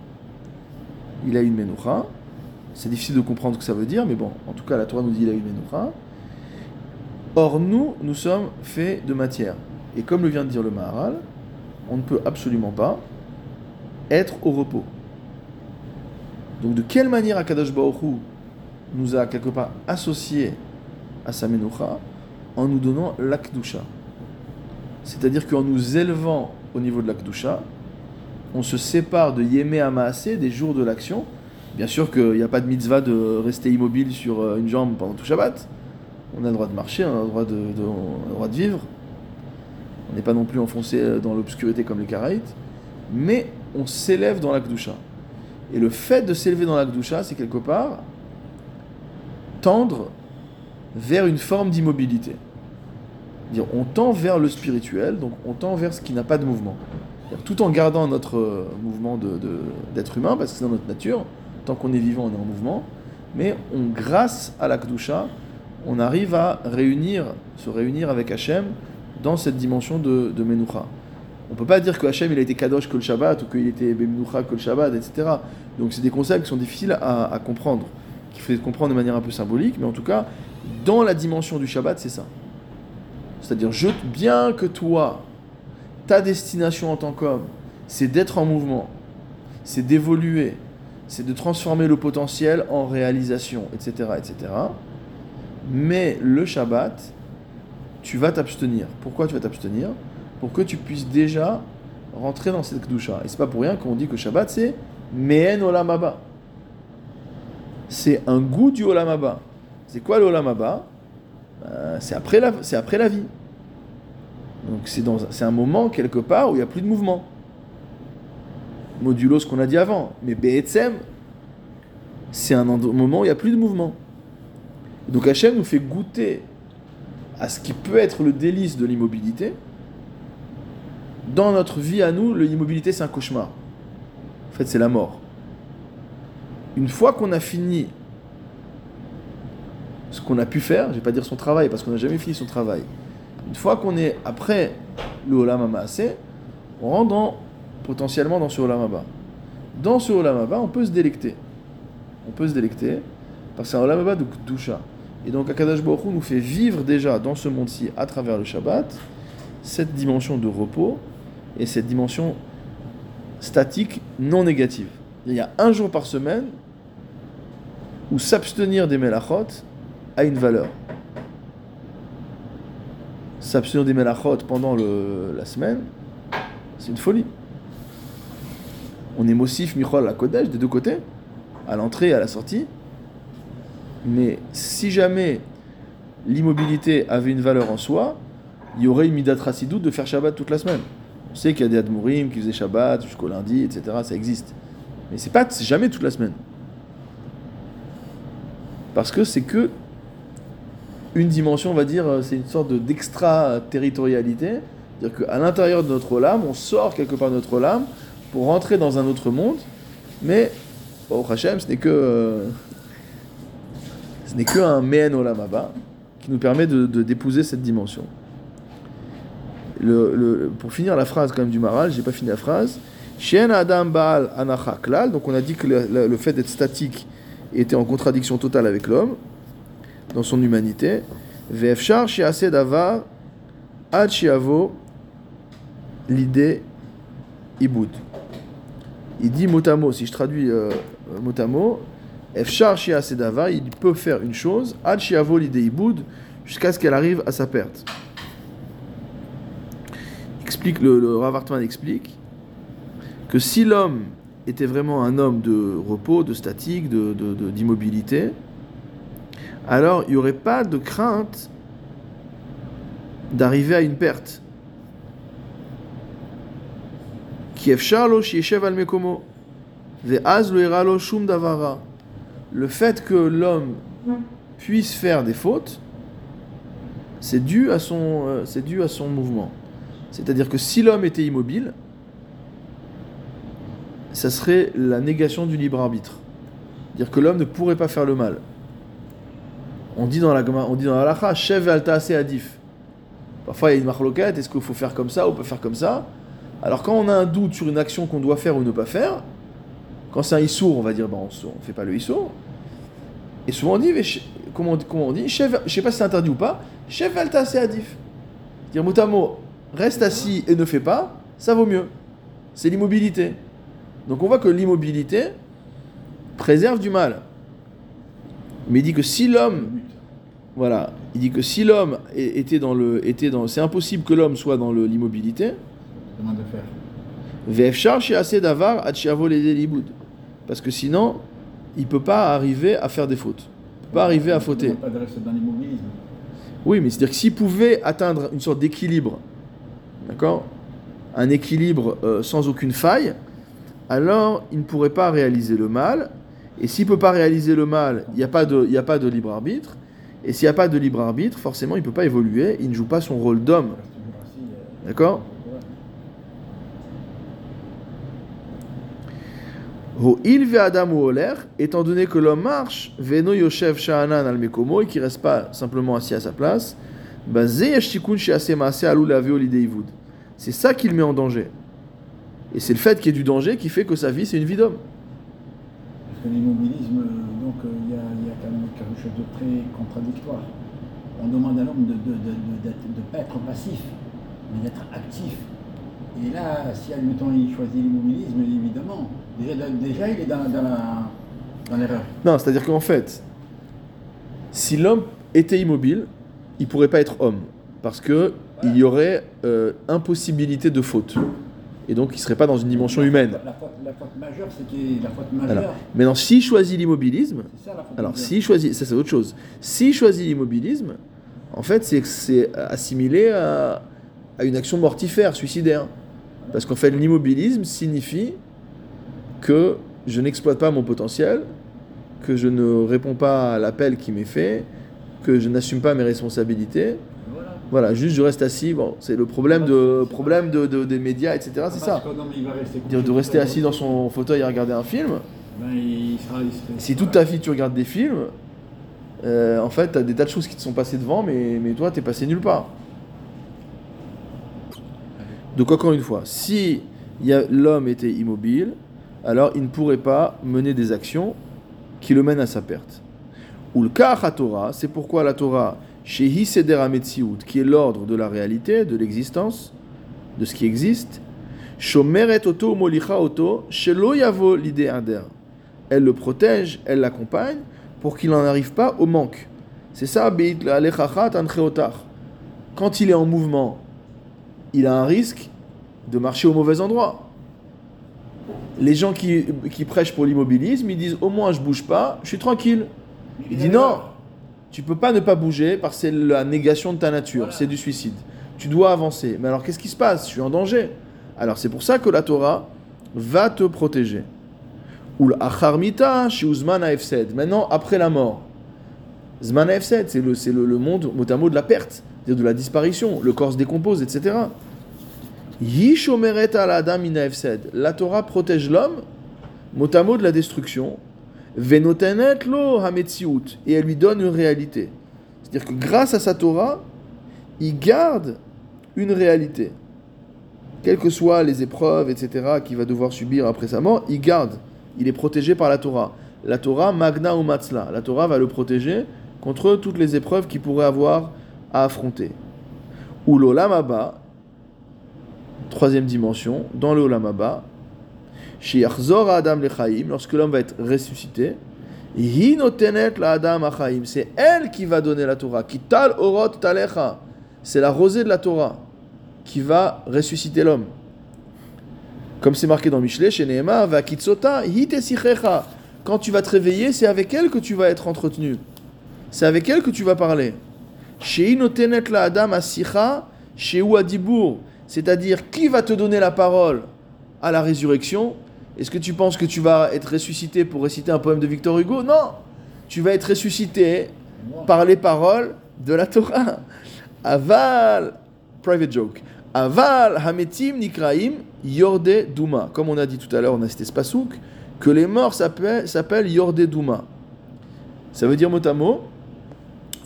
Il a eu une menoucha. C'est difficile de comprendre ce que ça veut dire, mais bon, en tout cas la Torah nous dit qu'il a eu une menoucha. Or nous, nous sommes faits de matière. Et comme le vient de dire le Maharal, on ne peut absolument pas être au repos. Donc de quelle manière Akadosh Baruch nous a quelque part associés à sa menucha en nous donnant l'akdusha? C'est-à-dire qu'en nous élevant au niveau de l'akdusha, on se sépare de Yémé Amaasé, des jours de l'action. Bien sûr qu'il n'y a pas de mitzvah de rester immobile sur euh, une jambe pendant tout Shabbat. On a le droit de marcher, on a le droit de, droit de vivre. On n'est pas non plus enfoncé dans l'obscurité comme les Karaïtes. Mais on s'élève dans la. Et le fait de s'élever dans la c'est quelque part tendre vers une forme d'immobilité. Dire, on tend vers le spirituel, donc on tend vers ce qui n'a pas de mouvement. Tout en gardant notre euh, mouvement de, d'être humain, parce que c'est dans notre nature, tant qu'on est vivant, on est en mouvement, mais on, grâce à la on arrive à réunir, se réunir avec Hachem dans cette dimension de, de Menucha. On ne peut pas dire que Hachem il a été Kadosh que le Shabbat ou qu'il était Bemenucha que le Shabbat, etc. Donc c'est des concepts qui sont difficiles à, à comprendre, qu'il faut comprendre de manière un peu symbolique, mais en tout cas, dans la dimension du Shabbat, c'est ça. C'est-à-dire, je, bien que toi, ta destination en tant qu'homme, c'est d'être en mouvement, c'est d'évoluer, c'est de transformer le potentiel en réalisation, etc., etc. Mais le Shabbat, tu vas t'abstenir. Pourquoi tu vas t'abstenir? Pour que tu puisses déjà rentrer dans cette Kdusha. Et c'est pas pour rien qu'on dit que Shabbat, c'est Mehen Olamaba. C'est un goût du Olamaba. C'est quoi le Olamaba euh, C'est après, la, après la vie. Donc c'est un moment quelque part où il n'y a plus de mouvement. Modulo ce qu'on a dit avant. Mais Be'etzem, c'est un moment où il n'y a plus de mouvement. Donc Hachem nous fait goûter à ce qui peut être le délice de l'immobilité. Dans notre vie à nous, l'immobilité c'est un cauchemar. En fait, c'est la mort. Une fois qu'on a fini ce qu'on a pu faire, je vais pas dire son travail parce qu'on n'a jamais fini son travail. Une fois qu'on est après le Olam on rentre dans, potentiellement dans ce Olam Dans ce Olam on peut se délecter. On peut se délecter parce que c'est un Olam de Kdusha. Et donc Akadash Baruch nous fait vivre déjà dans ce monde-ci, à travers le Shabbat, cette dimension de repos et cette dimension statique non négative. Il y a un jour par semaine où s'abstenir des melachot a une valeur. S'abstenir des melachot pendant la semaine, c'est une folie. On est mossif, michol, à Kodesh, des deux côtés, à l'entrée et à la sortie. Mais si jamais l'immobilité avait une valeur en soi, il y aurait une midat racidoute de faire Shabbat toute la semaine. On sait qu'il y a des Admourim qui faisaient Shabbat jusqu'au lundi, etc. Ça existe. Mais c'est pas, c'est jamais toute la semaine. Parce que c'est que une dimension, on va dire, c'est une sorte d'extra-territorialité. C'est-à-dire qu'à l'intérieur de notre lame, on sort quelque part de notre lame pour rentrer dans un autre monde. Mais, au Hachem, ce n'est que. Ce n'est qu'un Mehen Olamaba qui nous permet de, d'épouser cette dimension. Le, pour finir la phrase quand même du Maral, j'ai pas fini la phrase. Shen Adam Baal Anacha Klal, donc on a dit que le, fait d'être statique était en contradiction totale avec l'homme dans son humanité. Vefchar Shiase Davar Ad Shiavo l'idée Iboud. Il dit motamo, si je traduis euh, motamo, il peut faire une chose, jusqu'à ce qu'elle arrive à sa perte. Explique, le, le explique que si l'homme était vraiment un homme de repos, de statique, d'immobilité, de, alors il n'y aurait pas de crainte d'arriver à une perte. Kiev Charlo, al Mekomo. lo Shum Davara le fait que l'homme puisse faire des fautes, c'est dû à son, euh, c'est dû à son mouvement. C'est-à-dire que si l'homme était immobile, ça serait la négation du libre arbitre. Dire que l'homme ne pourrait pas faire le mal. On dit dans la on dit dans la. Parfois il y a une marloquette, est-ce qu'il faut faire comme ça ou peut faire comme ça? Alors quand on a un doute sur une action qu'on doit faire ou ne pas faire, quand c'est un issour, on va dire, bon, on ne fait pas le issour. Et souvent on dit, comment, on dit Je ne sais pas si c'est interdit ou pas, chef alta c'est adif. Dire motamo, reste assis et ne fais pas, ça vaut mieux. C'est l'immobilité. Donc on voit que l'immobilité préserve du mal. Mais il dit que si l'homme, voilà, il dit que si l'homme était dans le, était dans, c'est impossible que l'homme soit dans l'immobilité. Assez d'avar les Parce que sinon, il ne peut pas arriver à faire des fautes. Il ne peut pas arriver à fauter. Oui, mais c'est-à-dire que s'il pouvait atteindre une sorte d'équilibre, d'accord Un équilibre euh, sans aucune faille, alors il ne pourrait pas réaliser le mal. Et s'il ne peut pas réaliser le mal, il n'y a, pas de- y a pas de libre arbitre. Et s'il n'y a pas de libre arbitre, forcément, il ne peut pas évoluer, il ne joue pas son rôle d'homme. euh, D'accord ouais. Ho'il ve'adam ou oler, étant donné que l'homme marche, ve'no yoshev sha'anan al mekomo, et qu'il reste pas simplement assis à sa place. C'est ça qui le met en danger. Et c'est le fait qu'il y ait du danger qui fait que sa vie, c'est une vie d'homme. Parce que l'immobilisme, donc euh, il y, a, il quand même quelque chose de très contradictoire. On demande à l'homme de ne pas être passif, mais d'être actif. Et là, si admettons il choisit l'immobilisme, évidemment, déjà, il est dans, l'erreur. Non, c'est-à-dire qu'en fait, si l'homme était immobile, il pourrait pas être homme. Parce que il y aurait euh, impossibilité de faute. Et donc, il serait pas dans une dimension La humaine. faute- La faute, la faute majeure, c'est la faute majeure. Alors, maintenant, s'il choisit l'immobilisme, Alors, s'il choisit, ça c'est autre chose. S'il choisit l'immobilisme, en fait, c'est assimilé à, à une action mortifère, suicidaire. Parce qu'en fait, l'immobilisme signifie que je n'exploite pas mon potentiel, que je ne réponds pas à l'appel qui m'est fait, que je n'assume pas mes responsabilités. Voilà. Juste je reste assis. Bon, c'est le problème, de, problème de, de- des médias, etc. C'est ça. que va rester de rester assis dans son fauteuil à regarder un film. Si toute ta vie tu regardes des films, euh, en fait, tu as des tas de choses qui te sont passées devant, mais, mais toi, t'es passé nulle part. Donc, encore une fois, si l'homme était immobile, alors il ne pourrait pas mener des actions qui le mènent à sa perte. Torah, c'est pourquoi la Torah, Shehi Seder Ametsiout, qui est l'ordre de la réalité, de l'existence, de ce qui existe, Shomeret Oto Molicha Oto, Shelo Yavo elle le protège, elle l'accompagne pour qu'il n'en arrive pas au manque. C'est ça, Beit. Quand il est en mouvement, il a un risque de marcher au mauvais endroit. Les gens qui, qui prêchent pour l'immobilisme, ils disent au moins je bouge pas, je suis tranquille. Il dit non, tu peux pas ne pas bouger parce que c'est la négation de ta nature, Voilà. c'est du suicide. Tu dois avancer. Mais alors qu'est-ce qui se passe? Je suis en danger. Alors c'est pour ça que la Torah va te protéger. Ou l'acharmita chez Efsed. Maintenant, après la mort. Zman c'est le, le, le monde mot à mot de la perte, c'est-à-dire de la disparition. Le corps se décompose, etc. Yishomeret al adam. La Torah protège l'homme, mot à mot de la destruction. Venotenet lo. Et elle lui donne une réalité. C'est-à-dire que grâce à sa Torah, il garde une réalité. Quelles que soient les épreuves, etc., qu'il va devoir subir après sa mort, il garde. Il est protégé par la Torah. La Torah, Magna ou Matzla. La Torah va le protéger contre toutes les épreuves qu'il pourrait avoir à affronter. Ou l'Olam troisième dimension, dans le Olam Abba, chez Yachzor Adam Lechaim, lorsque l'homme va être ressuscité, c'est elle qui va donner la Torah. C'est la rosée de la Torah qui va ressusciter l'homme. Comme c'est marqué dans Michelet, chez Nehema. Quand tu vas te réveiller, c'est avec elle que tu vas être entretenu. C'est avec elle que tu vas parler. Chez la adam asicha, chez. C'est-à-dire, qui va te donner la parole à la résurrection? Est-ce que tu penses que tu vas être ressuscité pour réciter un poème de Victor Hugo? Non Tu vas être ressuscité par les paroles de la Torah. Aval, private joke. Aval hametim nikraim yorde duma. Comme on a dit tout à l'heure, on a cité que les morts s'appellent yorde duma. Ça veut dire mot à mot,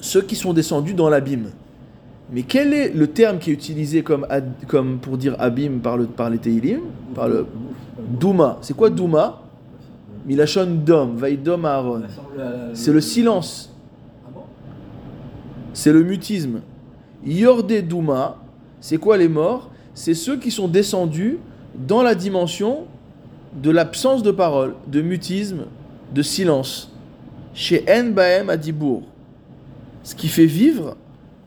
ceux qui sont descendus dans l'abîme. Mais quel est le terme qui est utilisé comme, pour dire abîme par, le, par les Teilim Par le Douma? C'est quoi Douma? Milachon Dom, Vaidom Aaron. C'est le silence. C'est le mutisme. Yorde Douma, c'est quoi les morts? C'est ceux qui sont descendus dans la dimension de l'absence de parole, de mutisme, de silence. Chez En Baem Adibour. Ce qui fait vivre,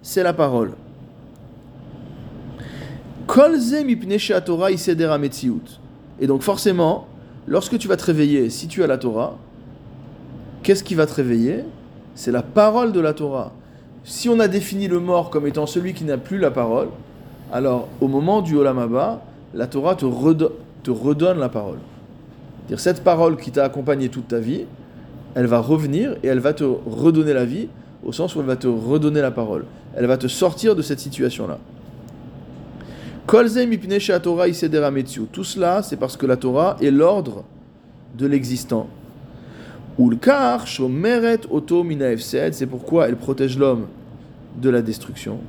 c'est la parole. Et donc forcément, lorsque tu vas te réveiller, si tu as la Torah, qu'est-ce qui va te réveiller? C'est la parole de la Torah. Si on a défini le mort comme étant celui qui n'a plus la parole, alors au moment du Olam la Torah te redonne la parole. Dire cette parole qui t'a accompagné toute ta vie, elle va revenir et elle va te redonner la vie, au sens où elle va te redonner la parole. Elle va te sortir de cette situation-là. Tout cela, c'est parce que la Torah est l'ordre de l'existant. C'est pourquoi elle protège l'homme de la destruction,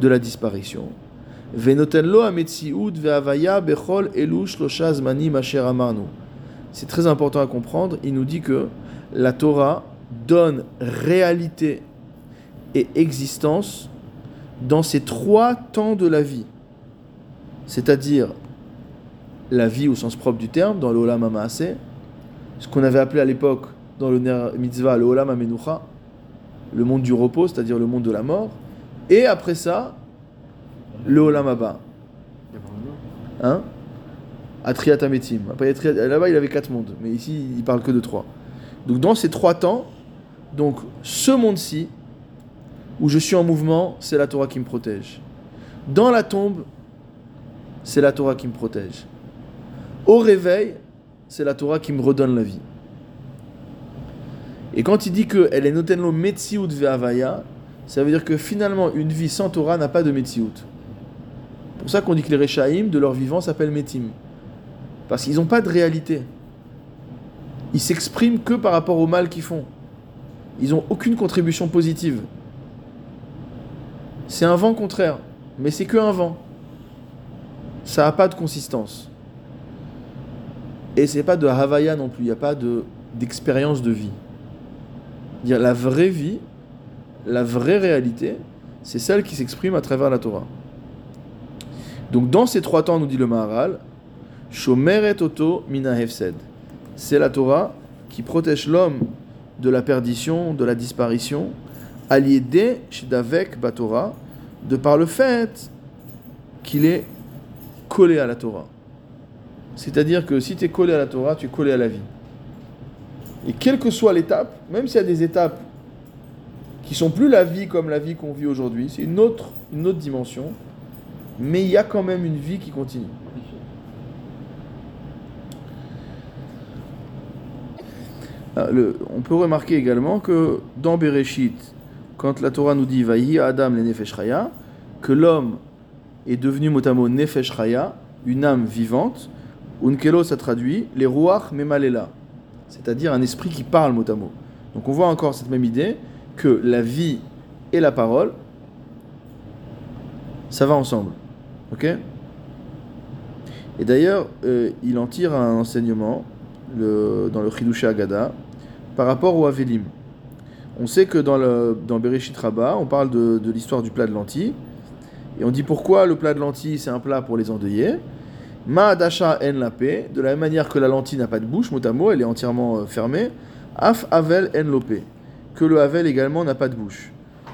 de la disparition. C'est très important à comprendre. Il nous dit que la Torah donne réalité et existence dans ces trois temps de la vie. C'est-à-dire la vie au sens propre du terme, dans le Olam HaMaaseh, ce qu'on avait appelé à l'époque dans le Ner Mitzvah le Olam HaMenucha, le monde du repos, c'est-à-dire le monde de la mort, et après ça, le Olam Haba. Hein? Atriatametim. Là-bas, il avait quatre mondes, mais ici, il parle que de trois. Donc, dans ces trois temps, donc ce monde-ci, où je suis en mouvement, c'est la Torah qui me protège. Dans la tombe, c'est la Torah qui me protège. Au réveil, c'est la Torah qui me redonne la vie. Et quand il dit qu'elle est notenlo metsiout ve'avaya, ça veut dire que finalement, une vie sans Torah n'a pas de metsiout. C'est pour ça qu'on dit que les Rechaïm, de leur vivant, s'appellent Metim. Parce qu'ils n'ont pas de réalité. Ils s'expriment que par rapport au mal qu'ils font. Ils n'ont aucune contribution positive. C'est un vent contraire, mais c'est que un vent. Ça n'a pas de consistance. Et c'est pas de Havaya non plus, il n'y a pas d'expérience de, vie. La vraie vie, la vraie réalité, c'est celle qui s'exprime à travers la Torah. Donc dans ces trois temps, nous dit le Maharal. C'est la Torah qui protège l'homme de la perdition, de la disparition, allié Shidavek Batora, de par le fait qu'il est collé à la Torah. C'est-à-dire que si tu es collé à la Torah, tu es collé à la vie. Et quelle que soit l'étape, même s'il y a des étapes qui sont plus la vie comme la vie qu'on vit aujourd'hui, c'est une autre, une autre dimension, mais il y a quand même une vie qui continue. Ah, on peut remarquer également que dans Bereshit, quand la Torah nous dit Vaïhi Adam le Nefesh que l'homme est devenu motamo Nefesh une âme vivante, Unkelo ça traduit les Ruach Memalela, c'est-à-dire un esprit qui parle motamo. Donc on voit encore cette même idée que la vie et la parole, ça va ensemble. Ok? Et d'ailleurs, euh, il en tire un enseignement dans le Chidush Agada par rapport au Avelim. On sait que dans, le, dans Bereshit Rabbah, on parle de, de l'histoire du plat de lentilles. Et on dit pourquoi le plat de lentilles, c'est un plat pour les endeuillés. Ma dasha en la de la même manière que la lentille n'a pas de bouche, mot à mot, elle est entièrement euh, fermée. Af avel en lopé, que le havel également n'a pas de bouche.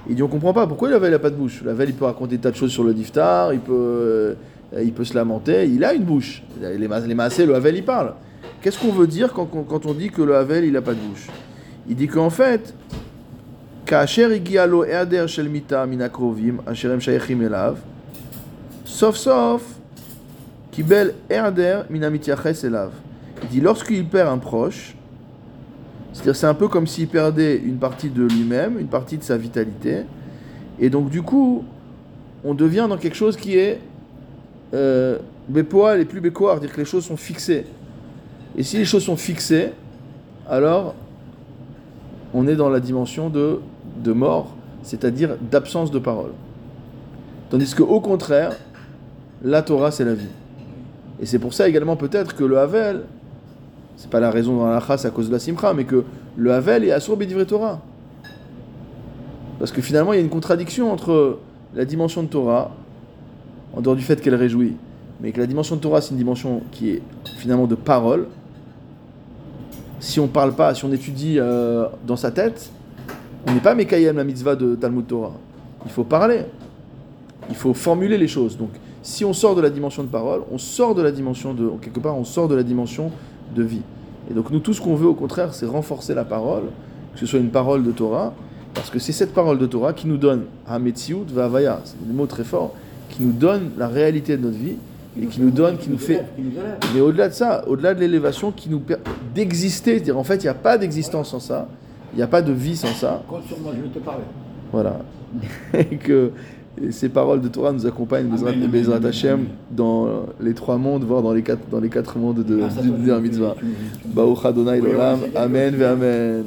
Il dit on comprend pas pourquoi le havel n'a pas de bouche? Le havel il peut raconter des tas de choses sur le diftar, il peut, euh, il peut se lamenter, il a une bouche. Les, les massés, le havel il parle. Qu'est-ce qu'on veut dire quand, quand, on dit que le havel il n'a pas de bouche? Il dit qu'en fait, Sauf, sauf, Kibel Erder Elav. Il dit lorsqu'il perd un proche, c'est-à-dire c'est un peu comme s'il perdait une partie de lui-même, une partie de sa vitalité, et donc du coup, on devient dans quelque chose qui est euh, et plus bécoir, dire que les choses sont fixées. Et si les choses sont fixées, alors on est dans la dimension de de mort, c'est-à-dire d'absence de parole. Tandis qu'au contraire, la Torah, c'est la vie. Et c'est pour ça également peut-être que le Havel, c'est pas la raison dans la chasse à cause de la Simcha, mais que le Havel est Asur B'divre Torah. Parce que finalement, il y a une contradiction entre la dimension de Torah, en dehors du fait qu'elle réjouit, mais que la dimension de Torah, c'est une dimension qui est finalement de parole. Si on parle pas, si on étudie euh, dans sa tête, on n'est pas Mekayem la mitzvah de Talmud Torah. Il faut parler. Il faut formuler les choses. Donc, si on sort de la dimension de parole, on sort de la dimension de. Quelque part, on sort de la dimension de vie. Et donc, nous, tout ce qu'on veut, au contraire, c'est renforcer la parole, que ce soit une parole de Torah, parce que c'est cette parole de Torah qui nous donne Hametziut Vavaya, c'est des mots très forts, qui nous donne la réalité de notre vie et qui nous donne, qui nous fait. Mais au-delà de ça, au-delà de l'élévation, qui nous permet d'exister, c'est-à-dire en fait, il n'y a pas d'existence sans ça, il n'y a pas de vie sans ça. Compte sur moi, je vais te parler. Voilà. Et que ces paroles de Torah nous accompagnent, Bezrat, Amen, amen, Bezrat amen, Hashem, amen. dans les trois mondes, voire dans les quatre, dans les quatre mondes de, Ah, du dernier mitzvah. Baruch Adonai Amen, Amen.